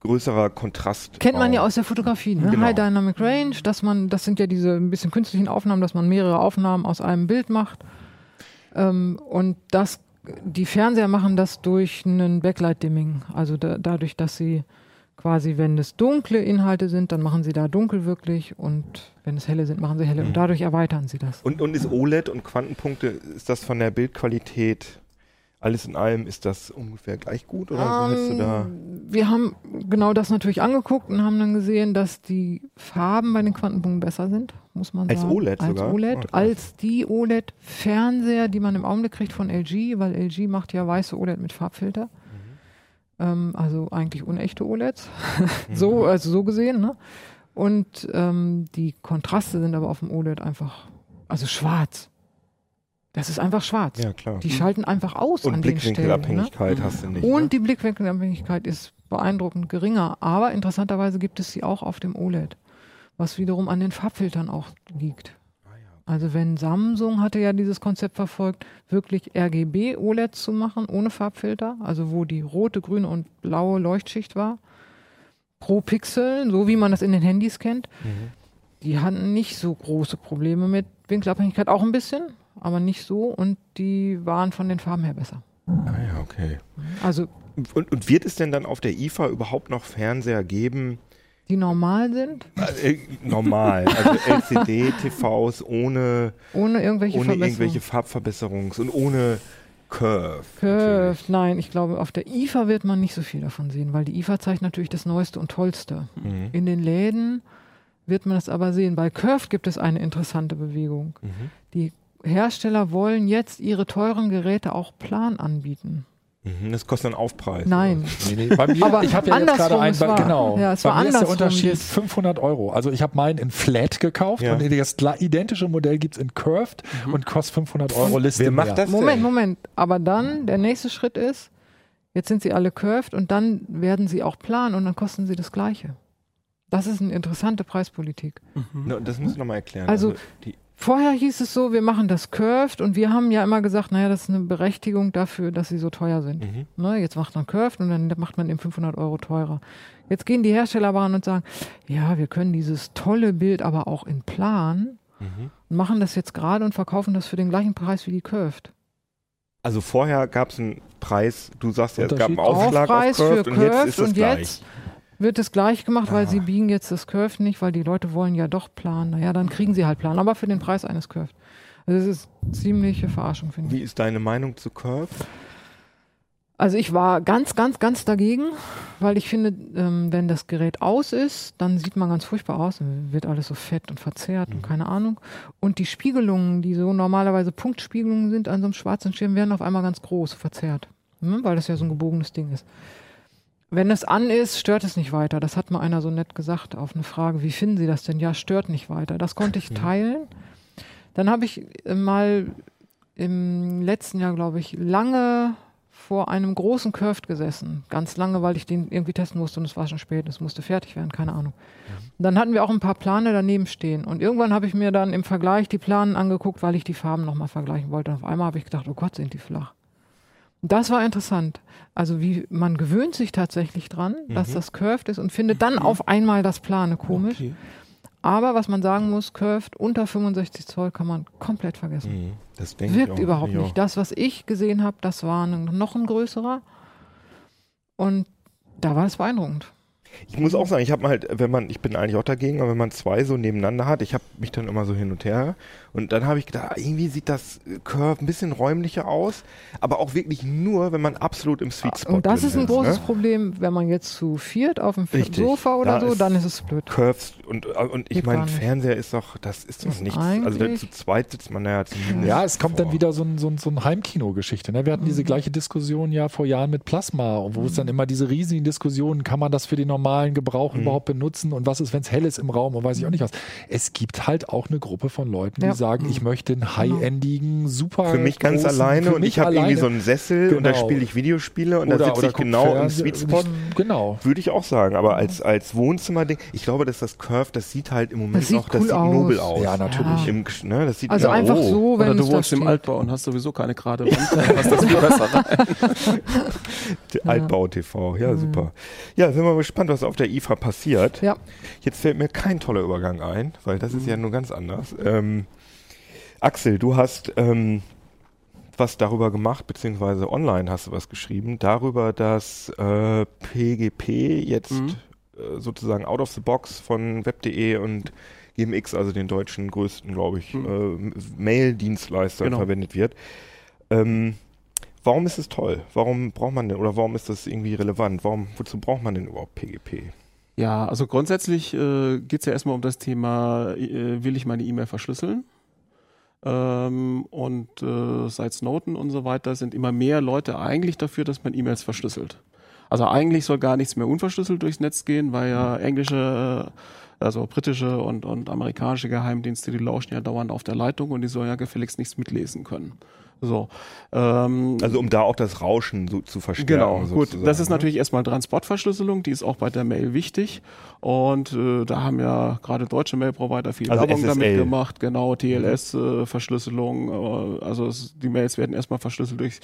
größerer Kontrast. Kennt man ja aus der Fotografie, ne? Genau. High Dynamic Range, dass man, das sind ja diese ein bisschen künstlichen Aufnahmen, dass man mehrere Aufnahmen aus einem Bild macht. Ähm, und das, die Fernseher machen das durch einen Backlight-Dimming. Also da, dadurch, dass sie quasi, wenn es dunkle Inhalte sind, dann machen sie da dunkel wirklich und wenn es helle sind, machen sie helle und dadurch erweitern sie das. Und, und ist OLED und Quantenpunkte, ist das von der Bildqualität alles in allem, ist das ungefähr gleich gut oder hättest du da? Wir haben genau das natürlich angeguckt und haben dann gesehen, dass die Farben bei den Quantenpunkten besser sind, muss man Als sagen. OLED als sogar? OLED, Oh, als die OLED-Fernseher, die man im Augenblick kriegt von LG, weil LG macht ja weiße OLED mit Farbfilter. Mhm. Ähm, also eigentlich unechte OLEDs. so, also so gesehen, ne? Und ähm, die Kontraste sind aber auf dem OLED einfach, also schwarz. Das ist einfach schwarz. Ja, klar. Die schalten einfach aus Und an den Stellen. Ne? Blickwinkelabhängigkeit hast du nicht. Und ne? die Blickwinkelabhängigkeit ist beeindruckend geringer. Aber interessanterweise gibt es sie auch auf dem OLED, was wiederum an den Farbfiltern auch liegt. Also wenn Samsung hatte ja dieses Konzept verfolgt, wirklich RGB OLEDs zu machen, ohne Farbfilter, also wo die rote, grüne und blaue Leuchtschicht war, pro Pixel, so wie man das in den Handys kennt. Die hatten nicht so große Probleme mit Winkelabhängigkeit, auch ein bisschen, aber nicht so und die waren von den Farben her besser. Ah ja, okay. Also Und, und wird es denn dann auf der IFA überhaupt noch Fernseher geben? Die normal sind, Äh, normal, also LCD-TVs ohne, ohne irgendwelche ohne irgendwelche Farbverbesserungs- und ohne Curve. Curved, nein, ich glaube, auf der IFA wird man nicht so viel davon sehen, weil die IFA zeigt natürlich das Neueste und Tollste. Mhm. In den Läden wird man es aber sehen. Bei Curved gibt es eine interessante Bewegung. Mhm. Die Hersteller wollen jetzt ihre teuren Geräte auch plan anbieten. Mhm, Das kostet einen Aufpreis. Nein. Nee, nee, bei mir, Aber ich habe ja jetzt gerade einen, war- genau. ja, es bei war mir ist der Unterschied jetzt. 500 Euro. Also ich habe meinen in Flat gekauft Ja. und das identische Modell gibt es in Curved und kostet 500 Euro Liste Wer macht mehr. das Moment, denn? Moment. Aber dann, der nächste Schritt ist, jetzt sind sie alle curved und dann werden sie auch plan und dann kosten sie das Gleiche. Das ist eine interessante Preispolitik. No, das musst du nochmal erklären. Also- die, Vorher hieß es so, wir machen das curved und wir haben ja immer gesagt, naja, das ist eine Berechtigung dafür, dass sie so teuer sind. mhm. Ne, jetzt macht man curved und dann macht man eben 500 Euro teurer. Jetzt gehen die Hersteller aber an und sagen, ja, wir können dieses tolle Bild aber auch in Plan und machen das jetzt gerade und verkaufen das für den gleichen Preis wie die Curved. Also vorher gab es einen Preis, du sagst ja, es gab einen? Aufschlag Aufpreis auf Curved für und jetzt Curved ist es und gleich. jetzt wird es gleich gemacht, weil Ah. sie biegen jetzt das Curved nicht, weil die Leute wollen ja doch Plan. Naja, dann kriegen sie halt Plan, aber für den Preis eines Curved. Also das ist ziemliche Verarschung, finde ich. Wie ist deine Meinung zu Curve? Also ich war ganz, ganz, ganz dagegen, weil ich finde, ähm, wenn das Gerät aus ist, dann sieht man ganz furchtbar aus, dann wird alles so fett und verzerrt Mhm. und keine Ahnung. Und die Spiegelungen, die so normalerweise Punktspiegelungen sind an so einem schwarzen Schirm, werden auf einmal ganz groß, verzerrt, ne? weil das ja so ein gebogenes Ding ist. Wenn es an ist, stört es nicht weiter. Das hat mal einer so nett gesagt auf eine Frage, wie finden Sie das denn? Ja, stört nicht weiter. Das konnte ich teilen. Dann habe ich äh, mal im letzten Jahr, glaube ich, lange vor einem großen Curved gesessen. Ganz lange, weil ich den irgendwie testen musste und es war schon spät, es musste fertig werden, keine Ahnung. Und dann hatten wir auch ein paar Plane daneben stehen. Und irgendwann habe ich mir dann im Vergleich die Planen angeguckt, weil ich die Farben nochmal vergleichen wollte. Und auf einmal habe ich gedacht, oh Gott, sind die flach. Das war interessant. Also wie man gewöhnt sich tatsächlich dran, dass das curved ist und findet dann auf einmal das Plane komisch. Okay. Aber was man sagen muss, curved unter 65 Zoll kann man komplett vergessen. Mhm. Das Wirkt auch. überhaupt nicht. Das, was ich gesehen habe, das war noch ein größerer. Und da war es beeindruckend. Ich muss auch sagen, ich habe halt, wenn man, ich bin eigentlich auch dagegen, aber wenn man zwei so nebeneinander hat, ich habe mich dann immer so hin und her und dann habe ich gedacht, ah, irgendwie sieht das Curve ein bisschen räumlicher aus, aber auch wirklich nur, wenn man absolut im Sweet Spot Und das ist ein großes ne? Problem, wenn man jetzt zu viert auf dem Richtig. Sofa oder Da so, ist- dann ist es blöd. Curves und, und ich meine. Fernseher ist doch, das ist doch Ist nichts. Also zu zweit sitzt man ja zumindest. Ja, es kommt dann vor. wieder so ein, so ein, so ein Heimkino-Geschichte. Ne? Wir hatten Mhm. diese gleiche Diskussion ja vor Jahren mit Plasma, wo es dann immer diese riesigen Diskussionen, kann man das für den normalen Gebrauch Mhm. überhaupt benutzen und was ist, wenn es hell ist im Raum und weiß ich auch nicht was. Es gibt halt auch eine Gruppe von Leuten, die Ja. Sagen, ich möchte einen high-endigen, super Für mich ganz großen- alleine und ich habe irgendwie so einen Sessel und da Genau. spiele ich Videospiele und da sitze ich genau im Sweet Spot. Genau. Würde ich auch sagen, aber als, als Wohnzimmerding, ich glaube, dass das Curve, das sieht halt im Moment Das sieht noch, das cool sieht aus. nobel aus. Ja, natürlich. Im, ne, das sieht Also ja, einfach oh. so, wenn Oder du wohnst im. Altbau und hast sowieso keine gerade Wand. Dann passt das viel besser. Ne? Der Altbau-TV, ja, super. Ja, sind wir mal gespannt, was auf der IFA passiert. Ja. Jetzt fällt mir kein toller Übergang ein, weil das ist ja nur ganz anders. Ähm, Axel, du hast ähm, was darüber gemacht, beziehungsweise online hast du was geschrieben, darüber, dass äh, PGP jetzt Mhm. äh, sozusagen out of the box von web.de und GMX, also den deutschen größten, glaube ich, Mhm. äh, Mail-Dienstleister Genau. verwendet wird. Ähm, warum ist es toll? Warum braucht man denn oder warum ist das irgendwie relevant? Warum, wozu braucht man denn überhaupt PGP? Ja, also grundsätzlich äh, geht es ja erstmal um das Thema, äh, will ich meine E-Mail verschlüsseln? Ähm, und äh, seit Snowden und so weiter sind immer mehr Leute eigentlich dafür, dass man E-Mails verschlüsselt. Also eigentlich soll gar nichts mehr unverschlüsselt durchs Netz gehen, weil ja englische, äh, also britische und, und amerikanische Geheimdienste, die lauschen ja dauernd auf der Leitung und die sollen ja gefälligst nichts mitlesen können. So. Ähm, Also um da auch das Rauschen so zu verstärken. Genau, gut. sozusagen, Das ist ne? natürlich erstmal Transportverschlüsselung, die ist auch bei der Mail wichtig. Und äh, da haben ja gerade deutsche Mail-Provider viel Also Werbung damit SSL. gemacht. Genau, TLS-Verschlüsselung. Äh, also es, die Mails werden erstmal verschlüsselt durchs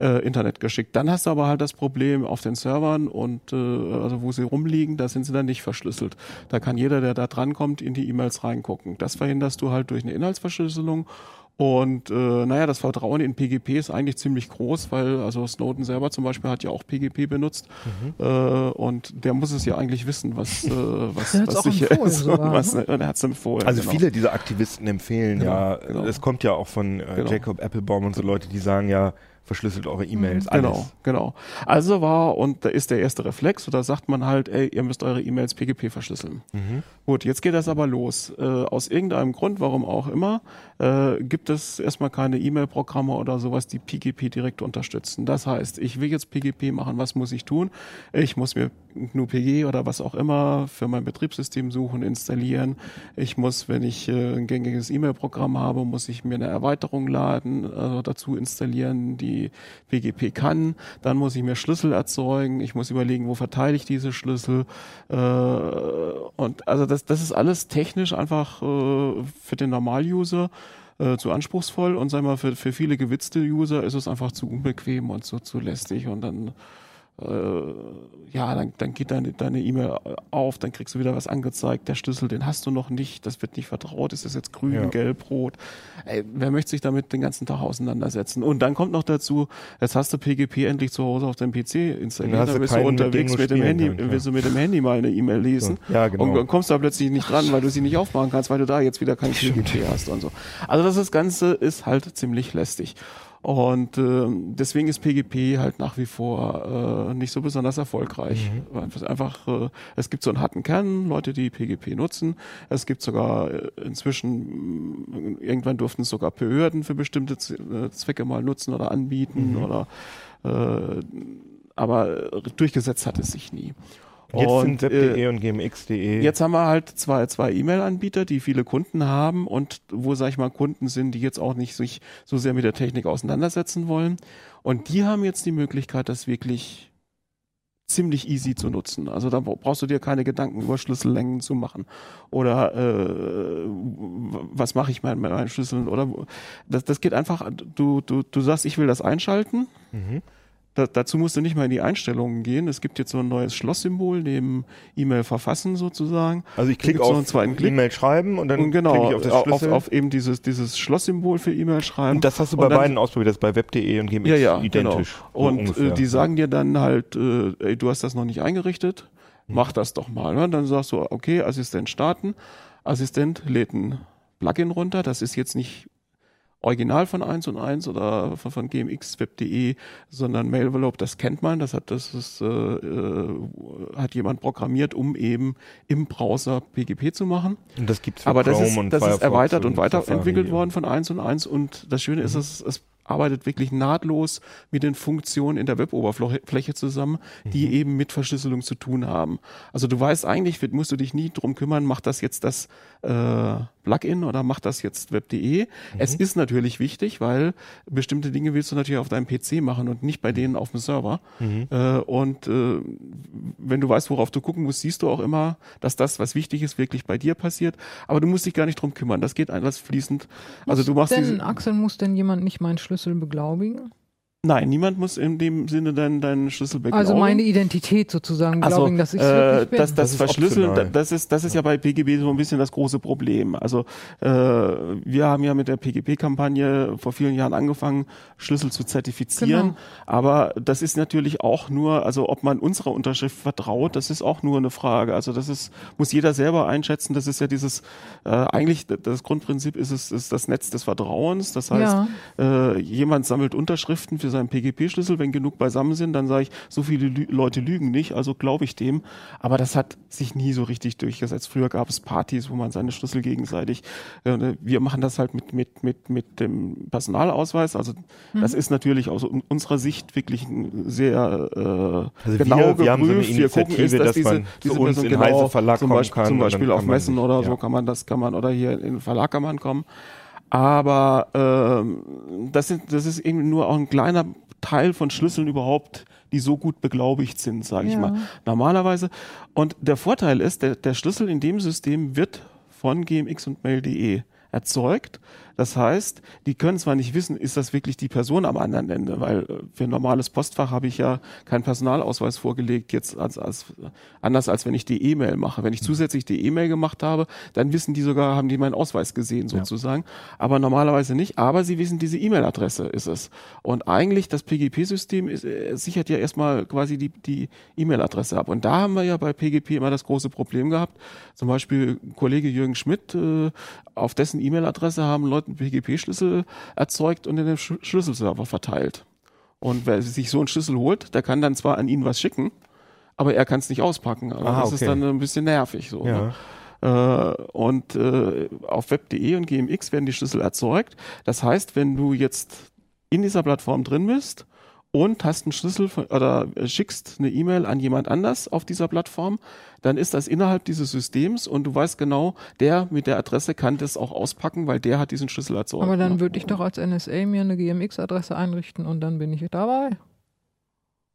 äh, Internet geschickt. Dann hast du aber halt das Problem auf den Servern und äh, also wo sie rumliegen, da sind sie dann nicht verschlüsselt. Da kann jeder, der da drankommt, in die E-Mails reingucken. Das verhinderst du halt durch eine Inhaltsverschlüsselung. Und äh, naja, das Vertrauen in PGP ist eigentlich ziemlich groß, weil also Snowden selber zum Beispiel hat ja auch PGP benutzt Mhm. äh, und der muss es ja eigentlich wissen, was, äh, was, was sicher empfohlen ist. sogar, und was, ne? und er hat es empfohlen. Also genau. viele dieser Aktivisten empfehlen Genau, ja, genau. es kommt ja auch von äh, Genau. Jacob Applebaum und so Leute, die sagen ja, verschlüsselt eure E-Mails, alles. Genau, genau. Also war, und da ist der erste Reflex, oder sagt man halt, ey, ihr müsst eure E-Mails PGP verschlüsseln. Mhm. Gut, jetzt geht das aber los. Äh, aus irgendeinem Grund, warum auch immer, äh, gibt es erstmal keine E-Mail-Programme oder sowas, die PGP direkt unterstützen. Das heißt, ich will jetzt PGP machen, was muss ich tun? Ich muss mir GNU-PG oder was auch immer für mein Betriebssystem suchen, installieren. Ich muss, wenn ich äh, ein gängiges E-Mail-Programm habe, muss ich mir eine Erweiterung laden, also dazu installieren, die PGP kann. Dann muss ich mir Schlüssel erzeugen. Ich muss überlegen, wo verteile ich diese Schlüssel. Äh, und also das, das ist alles technisch einfach für den Normal-User zu anspruchsvoll und sagen wir für, für viele gewitzte User ist es einfach zu unbequem und so zu lästig und dann ja, dann, dann geht deine deine E-Mail auf, dann kriegst du wieder was angezeigt. Der Schlüssel, den hast du noch nicht, das wird nicht vertraut, ist das jetzt grün, Ja. gelb, rot? Ey, wer möchte sich damit den ganzen Tag auseinandersetzen? Und dann kommt noch dazu, jetzt hast du PGP endlich zu Hause auf deinem PC installiert, Dann bist du mit unterwegs mit dem Handy, kannst, ja. willst du mit dem Handy mal eine E-Mail lesen. Ja, genau. Und dann kommst da plötzlich nicht dran, weil du sie nicht aufmachen kannst, weil du da jetzt wieder kein PGP hast und so. Also das, das Ganze ist halt ziemlich lästig. Und ähm, deswegen ist PGP halt nach wie vor äh, nicht so besonders erfolgreich. Mhm. Einfach, äh, es gibt so einen harten Kern, Leute, die PGP nutzen. Es gibt sogar äh, inzwischen, mh, irgendwann durften es sogar Behörden für bestimmte äh, Zwecke mal nutzen oder anbieten Mhm. oder äh, aber äh, durchgesetzt hat es sich nie. Jetzt Und, sind äh, web.de und gmx.de. Jetzt haben wir halt zwei, zwei E-Mail-Anbieter, die viele Kunden haben und wo, sag ich mal, Kunden sind, die jetzt auch nicht sich so sehr mit der Technik auseinandersetzen wollen. Und die haben jetzt die Möglichkeit, das wirklich ziemlich easy zu nutzen. Also da brauchst du dir keine Gedanken über Schlüssellängen zu machen oder äh, was mache ich mit meinen Schlüsseln oder das, das geht einfach. Du du du sagst, ich will das einschalten. Mhm. Da, dazu musst du nicht mal in die Einstellungen gehen. Es gibt jetzt so ein neues Schlosssymbol neben E-Mail verfassen sozusagen. Also ich klicke auf Klick. E-Mail schreiben und dann Und genau, klicke ich auf das auf, auf eben dieses, dieses Schlosssymbol für E-Mail schreiben. und das hast du Und bei dann- beiden ausprobiert, das ist bei web.de und gmx ja, ja, identisch. Genau. so Und äh, ungefähr. die sagen dir dann halt, äh, ey, du hast das noch nicht eingerichtet, mach das doch mal. Ne? Dann sagst du, okay, Assistent starten. Assistent lädt ein Plugin runter. Das ist jetzt nicht original von 1 und 1 oder von, von gmx.web.de, sondern Mailvelope, das kennt man, das hat das ist, äh, äh, hat jemand programmiert, um eben im Browser PGP zu machen. und das gibt's für Aber das Chrome ist, und das ist erweitert und weiterentwickelt Safari. worden von 1 und 1 und das Schöne ist, es, es arbeitet wirklich nahtlos mit den Funktionen in der Web-Oberfläche zusammen, die Mhm. eben mit Verschlüsselung zu tun haben. Also du weißt eigentlich, musst du dich nie drum kümmern, macht das jetzt das äh, Plugin oder macht das jetzt web.de. Mhm. Es ist natürlich wichtig, weil bestimmte Dinge willst du natürlich auf deinem PC machen und nicht bei denen auf dem Server. Mhm. Äh, und äh, wenn du weißt, worauf du gucken musst, siehst du auch immer, dass das, was wichtig ist, wirklich bei dir passiert. Aber du musst dich gar nicht drum kümmern. Das geht alles fließend. Also du machst denn, Axel, muss denn jemand nicht meinen Schlüssel beglaubigen? Nein, niemand muss in dem Sinne deinen, deinen Schlüssel beglaubigen. Also meine Identität sozusagen Also, beglaubigen, dass ich es äh, wirklich bin. das, das, Das ist Verschlüsseln, optional. das ist, das ist ja bei PGB so ein bisschen das große Problem. Also äh, wir haben ja mit der PGP-Kampagne vor vielen Jahren angefangen, Schlüssel zu zertifizieren. Genau. Aber das ist natürlich auch nur, also ob man unserer Unterschrift vertraut, das ist auch nur eine Frage. Also das ist, muss jeder selber einschätzen. Das ist ja dieses, äh, eigentlich das Grundprinzip ist es, ist das Netz des Vertrauens. Das heißt, Ja. äh, jemand sammelt Unterschriften für seinen PGP-Schlüssel. Wenn genug beisammen sind, dann sage ich, so viele Lü Leute lügen nicht, also glaube ich dem. Aber das hat sich nie so richtig durchgesetzt. Früher gab es Partys, wo man seine Schlüssel gegenseitig. Äh, wir machen das halt mit mit mit mit dem Personalausweis. Also das ist natürlich aus un- unserer Sicht wirklich ein sehr äh, Also genau wir- wir haben so eine geprüft. wir gucken, ist Initiative, das dass diese, man diese zu uns Person in genau, Heise Verlag zum kommen Beispiel, kann zum Beispiel auf Messen sich- oder so ja. kann man das kann man oder hier in den Verlag kann man kommen. Aber ähm, das, sind, das ist eben nur auch ein kleiner Teil von Schlüsseln überhaupt, die so gut beglaubigt sind, sage ich Ja. mal. Normalerweise. Und der Vorteil ist, der, der Schlüssel in dem System wird von gmx und mail.de erzeugt. Das heißt, die können zwar nicht wissen, ist das wirklich die Person am anderen Ende, weil äh, für ein normales Postfach habe ich ja keinen Personalausweis vorgelegt, jetzt als, als anders als wenn ich die E-Mail mache. Wenn ich zusätzlich die E-Mail gemacht habe, dann wissen die sogar, haben die meinen Ausweis gesehen sozusagen, aber normalerweise nicht. Aber sie wissen, diese E-Mail-Adresse ist es. Und eigentlich das PGP-System äh, sichert ja erstmal quasi die die E-Mail-Adresse ab. Und da haben wir ja bei PGP immer das große Problem gehabt. Zum Beispiel Kollege Jürgen Schmidt, äh, auf dessen E-Mail-Adresse haben Leute einen PGP-Schlüssel erzeugt und in den Sch Schlüsselserver verteilt. Und wer sich so einen Schlüssel holt, der kann dann zwar an ihn was schicken, aber er kann es nicht auspacken. Also Ah, das ist okay. dann ein bisschen nervig. So, Ja. ne? äh, und äh, auf web.de und GMX werden die Schlüssel erzeugt. Das heißt, wenn du jetzt in dieser Plattform drin bist und hast einen Schlüssel von, oder äh, schickst eine E-Mail an jemand anders auf dieser Plattform, dann ist das innerhalb dieses Systems und du weißt genau, der mit der Adresse kann das auch auspacken, weil der hat diesen Schlüssel erzeugt. Aber dann würde ich doch als NSA mir eine GMX-Adresse einrichten und dann bin ich dabei.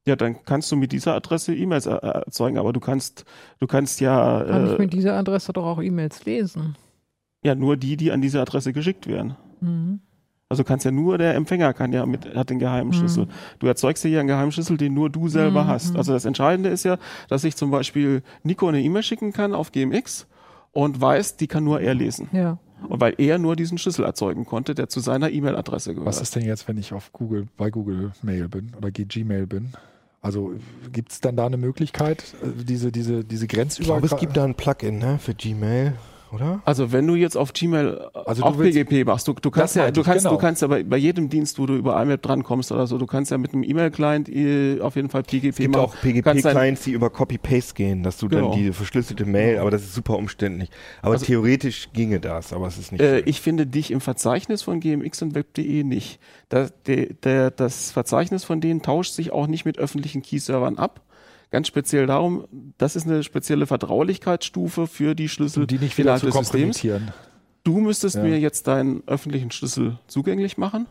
Ja, dann kannst du mit dieser Adresse E-Mails er erzeugen, aber du kannst, du kannst ja, Kann ich äh, mit dieser Adresse doch auch E-Mails lesen. ja nur die, die an diese Adresse geschickt werden. Mhm. Also du kannst ja nur der Empfänger kann ja mit hat den geheimen Schlüssel. Du erzeugst ja hier einen geheimen Schlüssel, den nur du selber Mhm. hast. Also das Entscheidende ist ja, dass ich zum Beispiel Nico eine E-Mail schicken kann auf GMX und weiß, die kann nur er lesen. Ja. Und weil er nur diesen Schlüssel erzeugen konnte, der zu seiner E-Mail-Adresse gehört. Was ist denn jetzt, wenn ich auf Google, bei Google Mail bin oder Gmail bin? Also gibt es dann da eine Möglichkeit, äh, diese, diese, diese Ich glaube, es gibt da ein Plugin ne, für Gmail, oder? Also wenn du jetzt auf Gmail Also willst- PGP machst, du, du kannst Das ja, du kannst, genau. du kannst ja bei, bei jedem Dienst, wo du über IMAP drankommst oder so, du kannst ja mit einem E-Mail-Client äh, auf jeden Fall PGP Es gibt machen. auch PGP-Clients, die über Copy-Paste gehen, dass du Genau. dann die verschlüsselte Mail, aber das ist super umständlich. Aber Also- theoretisch ginge das, aber es ist nicht. Äh, ich finde dich im Verzeichnis von GMX und Web.de nicht. Da, der, der, das Verzeichnis von denen tauscht sich auch nicht mit öffentlichen Key-Servern ab. Ganz speziell darum, das ist eine spezielle Vertraulichkeitsstufe für die Schlüssel die nicht wieder zu kompromittieren. Du müsstest Ja. mir jetzt deinen öffentlichen Schlüssel zugänglich machen,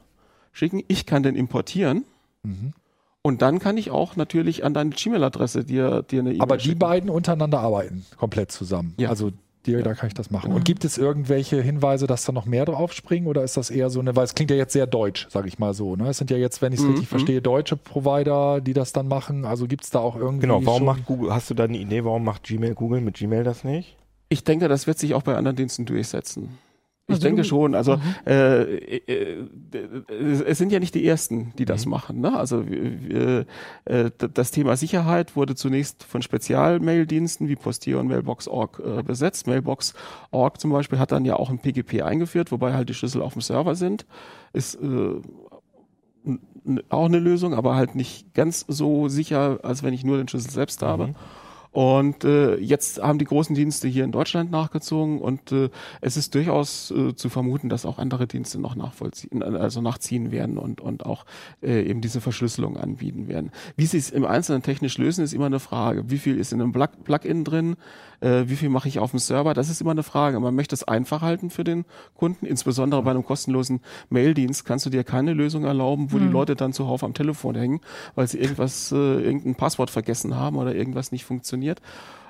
schicken. Ich kann den importieren. Mhm. Und dann kann ich auch natürlich an deine Gmail-Adresse dir, dir eine E-Mail Aber die schicken. beiden untereinander arbeiten komplett zusammen. Ja. Also dir, da kann ich das machen. Und gibt es irgendwelche Hinweise, dass da noch mehr drauf springen oder ist das eher so eine, weil es klingt ja jetzt sehr deutsch, sage ich mal so. Ne? Es sind ja jetzt, wenn ich es Mhm, richtig mhm. verstehe, deutsche Provider, die das dann machen. Also gibt es da auch irgendwie. genau, warum schon, macht Google, hast du da eine Idee, warum macht Gmail Google mit Gmail das nicht? Ich denke, das wird sich auch bei anderen Diensten durchsetzen. Ich Also denke du- schon. Also äh, äh, äh, es sind ja nicht die ersten, die das machen. Ne? Also wir- äh, das Thema Sicherheit wurde zunächst von Spezialmaildiensten wie Postier und Mailbox.org äh, besetzt. Mailbox.org zum Beispiel hat dann ja auch ein PGP eingeführt, wobei halt die Schlüssel auf dem Server sind. Ist äh, auch eine Lösung, aber halt nicht ganz so sicher, als wenn ich nur den Schlüssel selbst habe. Und äh, jetzt haben die großen Dienste hier in Deutschland nachgezogen und äh, es ist durchaus äh, zu vermuten, dass auch andere Dienste noch nachvollziehen, also nachziehen werden und, und auch äh, eben diese Verschlüsselung anbieten werden. Wie sie es im Einzelnen technisch lösen, ist immer eine Frage. Wie viel ist in einem Plug- Plugin drin? Äh, wie viel mache ich auf dem Server? Das ist immer eine Frage. Man möchte es einfach halten für den Kunden, insbesondere bei einem kostenlosen Maildienst kannst du dir keine Lösung erlauben, wo die Leute dann zuhauf am Telefon hängen, weil sie irgendwas, äh, irgendein Passwort vergessen haben oder irgendwas nicht funktioniert.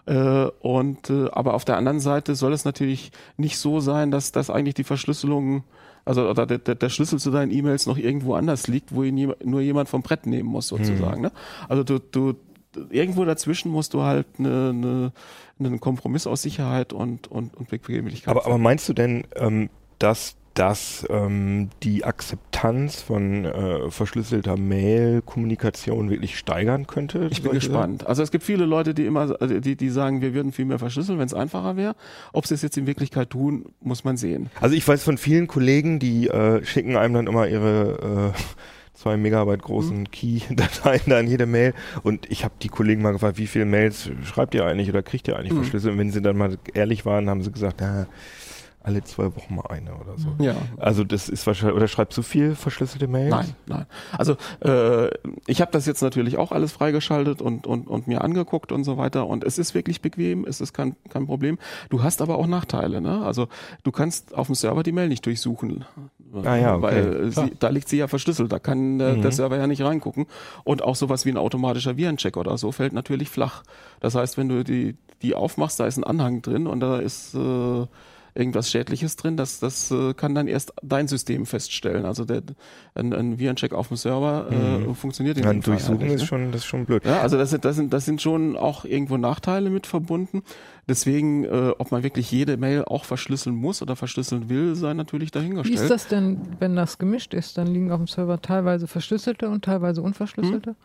Äh, und äh, aber auf der anderen Seite soll es natürlich nicht so sein, dass, dass eigentlich die Verschlüsselung, also oder der, der, der Schlüssel zu deinen E-Mails noch irgendwo anders liegt, wo ihn jem, nur jemand vom Brett nehmen muss, sozusagen. Ne? Also du, du irgendwo dazwischen musst du halt eine, eine, einen Kompromiss aus Sicherheit und, und, und Bequemlichkeit. Aber, aber meinst du denn, ähm, dass dass ähm, die Akzeptanz von äh, verschlüsselter Mail-Kommunikation wirklich steigern könnte? Ich bin gespannt. Also es gibt viele Leute, die immer, also die, die sagen, wir würden viel mehr verschlüsseln, wenn es einfacher wäre. Ob sie es jetzt in Wirklichkeit tun, muss man sehen. Also ich weiß von vielen Kollegen, die äh, schicken einem dann immer ihre äh, zwei Megabyte großen Key-Dateien da in jede Mail und ich habe die Kollegen mal gefragt, wie viele Mails schreibt ihr eigentlich oder kriegt ihr eigentlich Mhm. verschlüsselt? Und wenn sie dann mal ehrlich waren, haben sie gesagt, ja, alle zwei Wochen mal eine oder so. Ja. Also das ist wahrscheinlich, oder schreibt so viel verschlüsselte Mails? Nein, nein. Also äh, ich habe das jetzt natürlich auch alles freigeschaltet und, und, und mir angeguckt und so weiter. Und es ist wirklich bequem, es ist kein, kein Problem. Du hast aber auch Nachteile. Ne? Also du kannst auf dem Server die Mail nicht durchsuchen. Ah ja, okay. Weil sie, da liegt sie ja verschlüsselt, da kann äh, Mhm. der Server ja nicht reingucken. Und auch sowas wie ein automatischer Virencheck oder so fällt natürlich flach. Das heißt, wenn du die, die aufmachst, da ist ein Anhang drin und da ist äh, irgendwas Schädliches drin, das, das äh, kann dann erst dein System feststellen. Also der, ein, ein Virencheck auf dem Server äh, funktioniert in Ja, dem durchsuchen ist ne? schon, das ist schon blöd. Ja, also das sind, das sind, das sind schon auch irgendwo Nachteile mit verbunden. Deswegen, äh, ob man wirklich jede Mail auch verschlüsseln muss oder verschlüsseln will, sei natürlich Wie dahingestellt. ist das denn, wenn das gemischt ist? Dann liegen auf dem Server teilweise verschlüsselte und teilweise unverschlüsselte.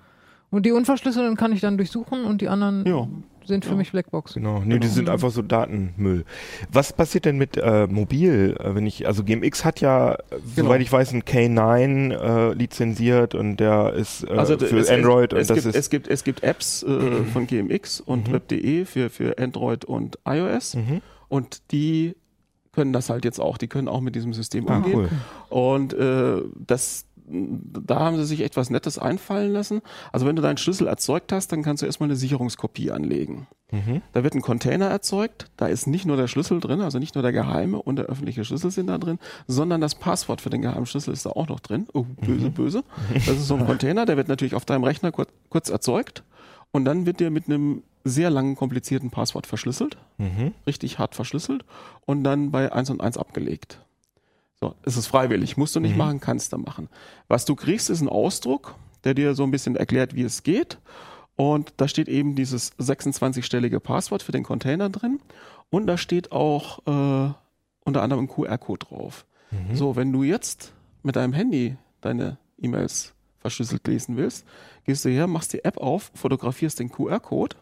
Und die unverschlüsselten kann ich dann durchsuchen und die anderen Ja. sind für Ja. mich Blackbox. Genau, nee, die sind einfach so Datenmüll. Was passiert denn mit äh, mobil, äh, wenn ich, also GMX hat ja, äh, Genau. soweit ich weiß, einen K9 äh, lizenziert und der ist äh, Also für es, Android es, und es, das gibt, ist es gibt es gibt Apps äh, von GMX und Mhm. Web.de für für Android und iOS mhm. und die können das halt jetzt auch. Die können auch mit diesem System ah, umgehen. cool. Und äh, das, da haben sie sich etwas Nettes einfallen lassen. Also wenn du deinen Schlüssel erzeugt hast, dann kannst du erstmal eine Sicherungskopie anlegen. Mhm. Da wird ein Container erzeugt, da ist nicht nur der Schlüssel drin, also nicht nur der geheime und der öffentliche Schlüssel sind da drin, sondern das Passwort für den geheimen Schlüssel ist da auch noch drin. Oh, böse, böse. Das ist so ein Container, der wird natürlich auf deinem Rechner kurz, kurz erzeugt und dann wird der mit einem sehr langen, komplizierten Passwort verschlüsselt Mhm. richtig hart verschlüsselt und dann bei 1 und 1 abgelegt. So, es ist freiwillig, musst du nicht machen, kannst du machen. Was du kriegst, ist ein Ausdruck, der dir so ein bisschen erklärt, wie es geht. Und da steht eben dieses 26-stellige Passwort für den Container drin. Und da steht auch äh, unter anderem ein QR-Code drauf. So, wenn du jetzt mit deinem Handy deine E-Mails verschlüsselt lesen willst, gehst du her, machst die App auf, fotografierst den QR-Code,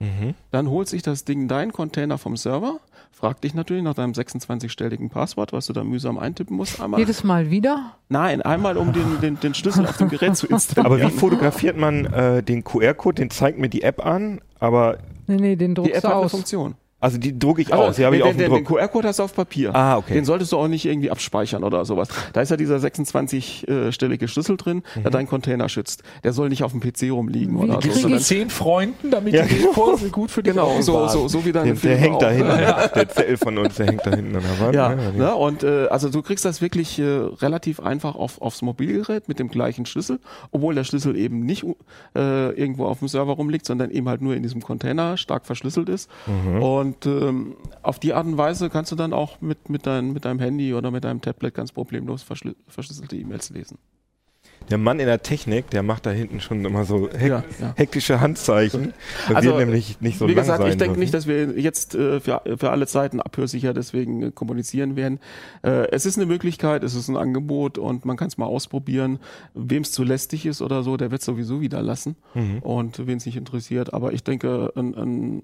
Mhm. dann holt sich das Ding deinen Container vom Server, fragt dich natürlich nach deinem 26-stelligen Passwort, was du da mühsam eintippen musst. Einmal, Jedes Mal wieder? nein, einmal um den, den, den Schlüssel auf dem Gerät zu installieren. Aber wie fotografiert man äh, den QR-Code? Den zeigt mir die App an, aber Nee, nee, den die druckst App du hat eine aus. Funktion. Also die drucke ich Aber aus. Die habe ich den, auf dem den, den Druck. QR-Code hast du auf Papier. Ah, okay. Den solltest du auch nicht irgendwie abspeichern oder sowas. Da ist ja dieser 26-stellige Schlüssel drin, Mhm. der deinen Container schützt. Der soll nicht auf dem PC rumliegen Wie oder so. krieg Gibst du sondern- zehn Freunden, damit Ja, die die Kurse gut für dich Genau, so, so, so wie deine Den, der Filme hängt auch, da ne? hinten. Der Zettel von uns, der hängt da hinten an der Wand. Ja, ne? ne? und äh, also du kriegst das wirklich äh, relativ einfach auf, aufs Mobilgerät mit dem gleichen Schlüssel, obwohl der Schlüssel eben nicht äh, irgendwo auf dem Server rumliegt, sondern eben halt nur in diesem Container stark verschlüsselt ist. Mhm. Und ähm, auf die Art und Weise kannst du dann auch mit, mit, dein, mit deinem Handy oder mit deinem Tablet ganz problemlos verschlü verschlüsselte E-Mails lesen. Der Mann in der Technik, der macht da hinten schon immer so hek Ja, ja. hektische Handzeichen. Das Also, wird nämlich nicht so Wie lang gesagt, sein ich denke nicht, dass wir jetzt äh, für, für alle Zeiten abhörsicher deswegen äh, kommunizieren werden. Äh, es ist eine Möglichkeit, es ist ein Angebot und man kann es mal ausprobieren. Wem es zu lästig ist oder so, der wird sowieso wieder lassen. Mhm. Und wen es nicht interessiert. Aber ich denke, ein, ein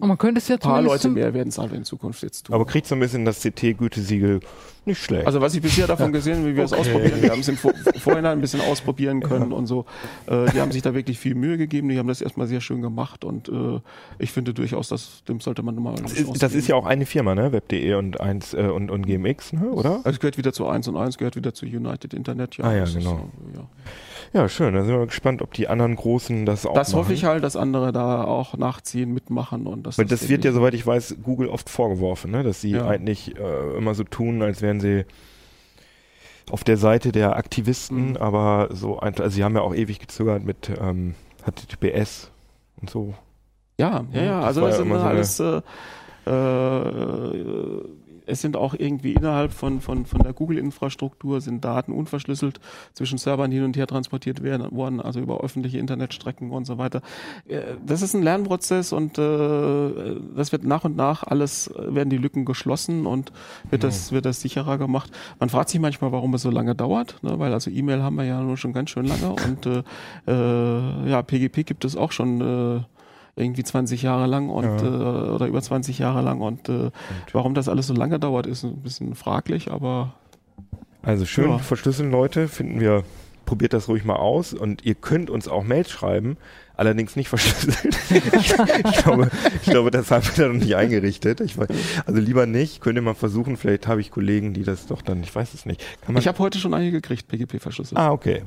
man könnte es ja paar Leute mehr werden es einfach in Zukunft jetzt tun. Aber kriegt so ein bisschen das CT-Gütesiegel nicht schlecht. also was ich bisher davon gesehen habe, wie wir es ausprobieren, wir haben es im Vor Vorhinein ein bisschen ausprobieren können und so. Äh, die haben sich da wirklich viel Mühe gegeben, die haben das erstmal sehr schön gemacht und äh, ich finde durchaus, dass dem sollte man mal das, ist, das ist ja auch eine Firma, ne? Web.de und, 1, äh, und, und GMX, ne? oder? Also es gehört wieder zu 1 und 1, gehört wieder zu United Internet. Ah ja, das ist genau. so, ja. Ja, schön. Da sind wir gespannt, ob die anderen Großen das auch Das machen. hoffe ich halt, dass andere da auch nachziehen, mitmachen und das. Weil das wird ja, soweit ich weiß, Google oft vorgeworfen, ne? dass sie Ja. eigentlich äh, immer so tun, als wären sie auf der Seite der Aktivisten, Mhm. aber so einfach, also sie haben ja auch ewig gezögert mit ähm, HTTPS und so. Ja, ja, ja. Das Also das ja sind immer so alles. Äh, äh, es sind auch irgendwie innerhalb von, von, von der Google-Infrastruktur sind Daten unverschlüsselt zwischen Servern hin und her transportiert werden, worden, also über öffentliche Internetstrecken und so weiter. Äh, Das ist ein Lernprozess und äh, das wird nach und nach alles, äh, werden die Lücken geschlossen und wird das, wird das sicherer gemacht. Man fragt sich manchmal, warum es so lange dauert, ne? weil also E-Mail haben wir ja nur schon ganz schön lange und äh, äh, ja, PGP gibt es auch schon äh, irgendwie 20 Jahre lang und Ja. äh, oder über 20 Jahre lang und äh, warum das alles so lange dauert, ist ein bisschen fraglich, aber Also schön Ja. verschlüsseln, Leute, finden wir, probiert das ruhig mal aus und ihr könnt uns auch Mails schreiben, allerdings nicht verschlüsselt. ich, ich, glaube, ich glaube, das haben wir da noch nicht eingerichtet. Ich weiß, also lieber nicht, könnt ihr mal versuchen, vielleicht habe ich Kollegen, die das doch dann, ich weiß es nicht. Ich habe heute schon einige gekriegt, PGP verschlüsselt. Ah, okay.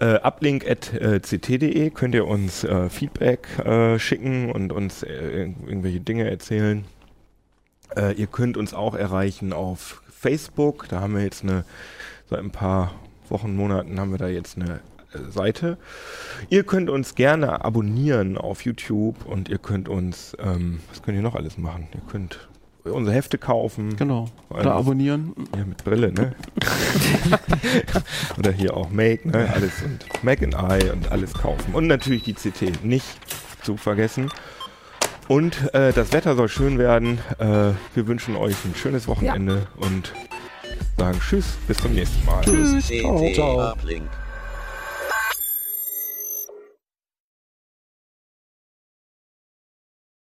Äh, uplink.ct.de könnt ihr uns äh, Feedback äh, schicken und uns äh, irg- irgendwelche Dinge erzählen. Äh, ihr könnt uns auch erreichen auf Facebook. Da haben wir jetzt eine, seit ein paar Wochen, Monaten haben wir da jetzt eine äh, Seite. Ihr könnt uns gerne abonnieren auf YouTube und ihr könnt uns, ähm, was könnt ihr noch alles machen? Ihr könnt unsere Hefte kaufen. Genau. Oder allem- abonnieren. Ja, mit Brille, ne? Oder hier auch Make, ne? Alles und Mac and I und alles kaufen. Und natürlich die CT nicht zu vergessen. Und äh, das Wetter soll schön werden. Äh, wir wünschen euch ein schönes Wochenende und sagen Tschüss, bis zum nächsten Mal. CT ciao. Uplink.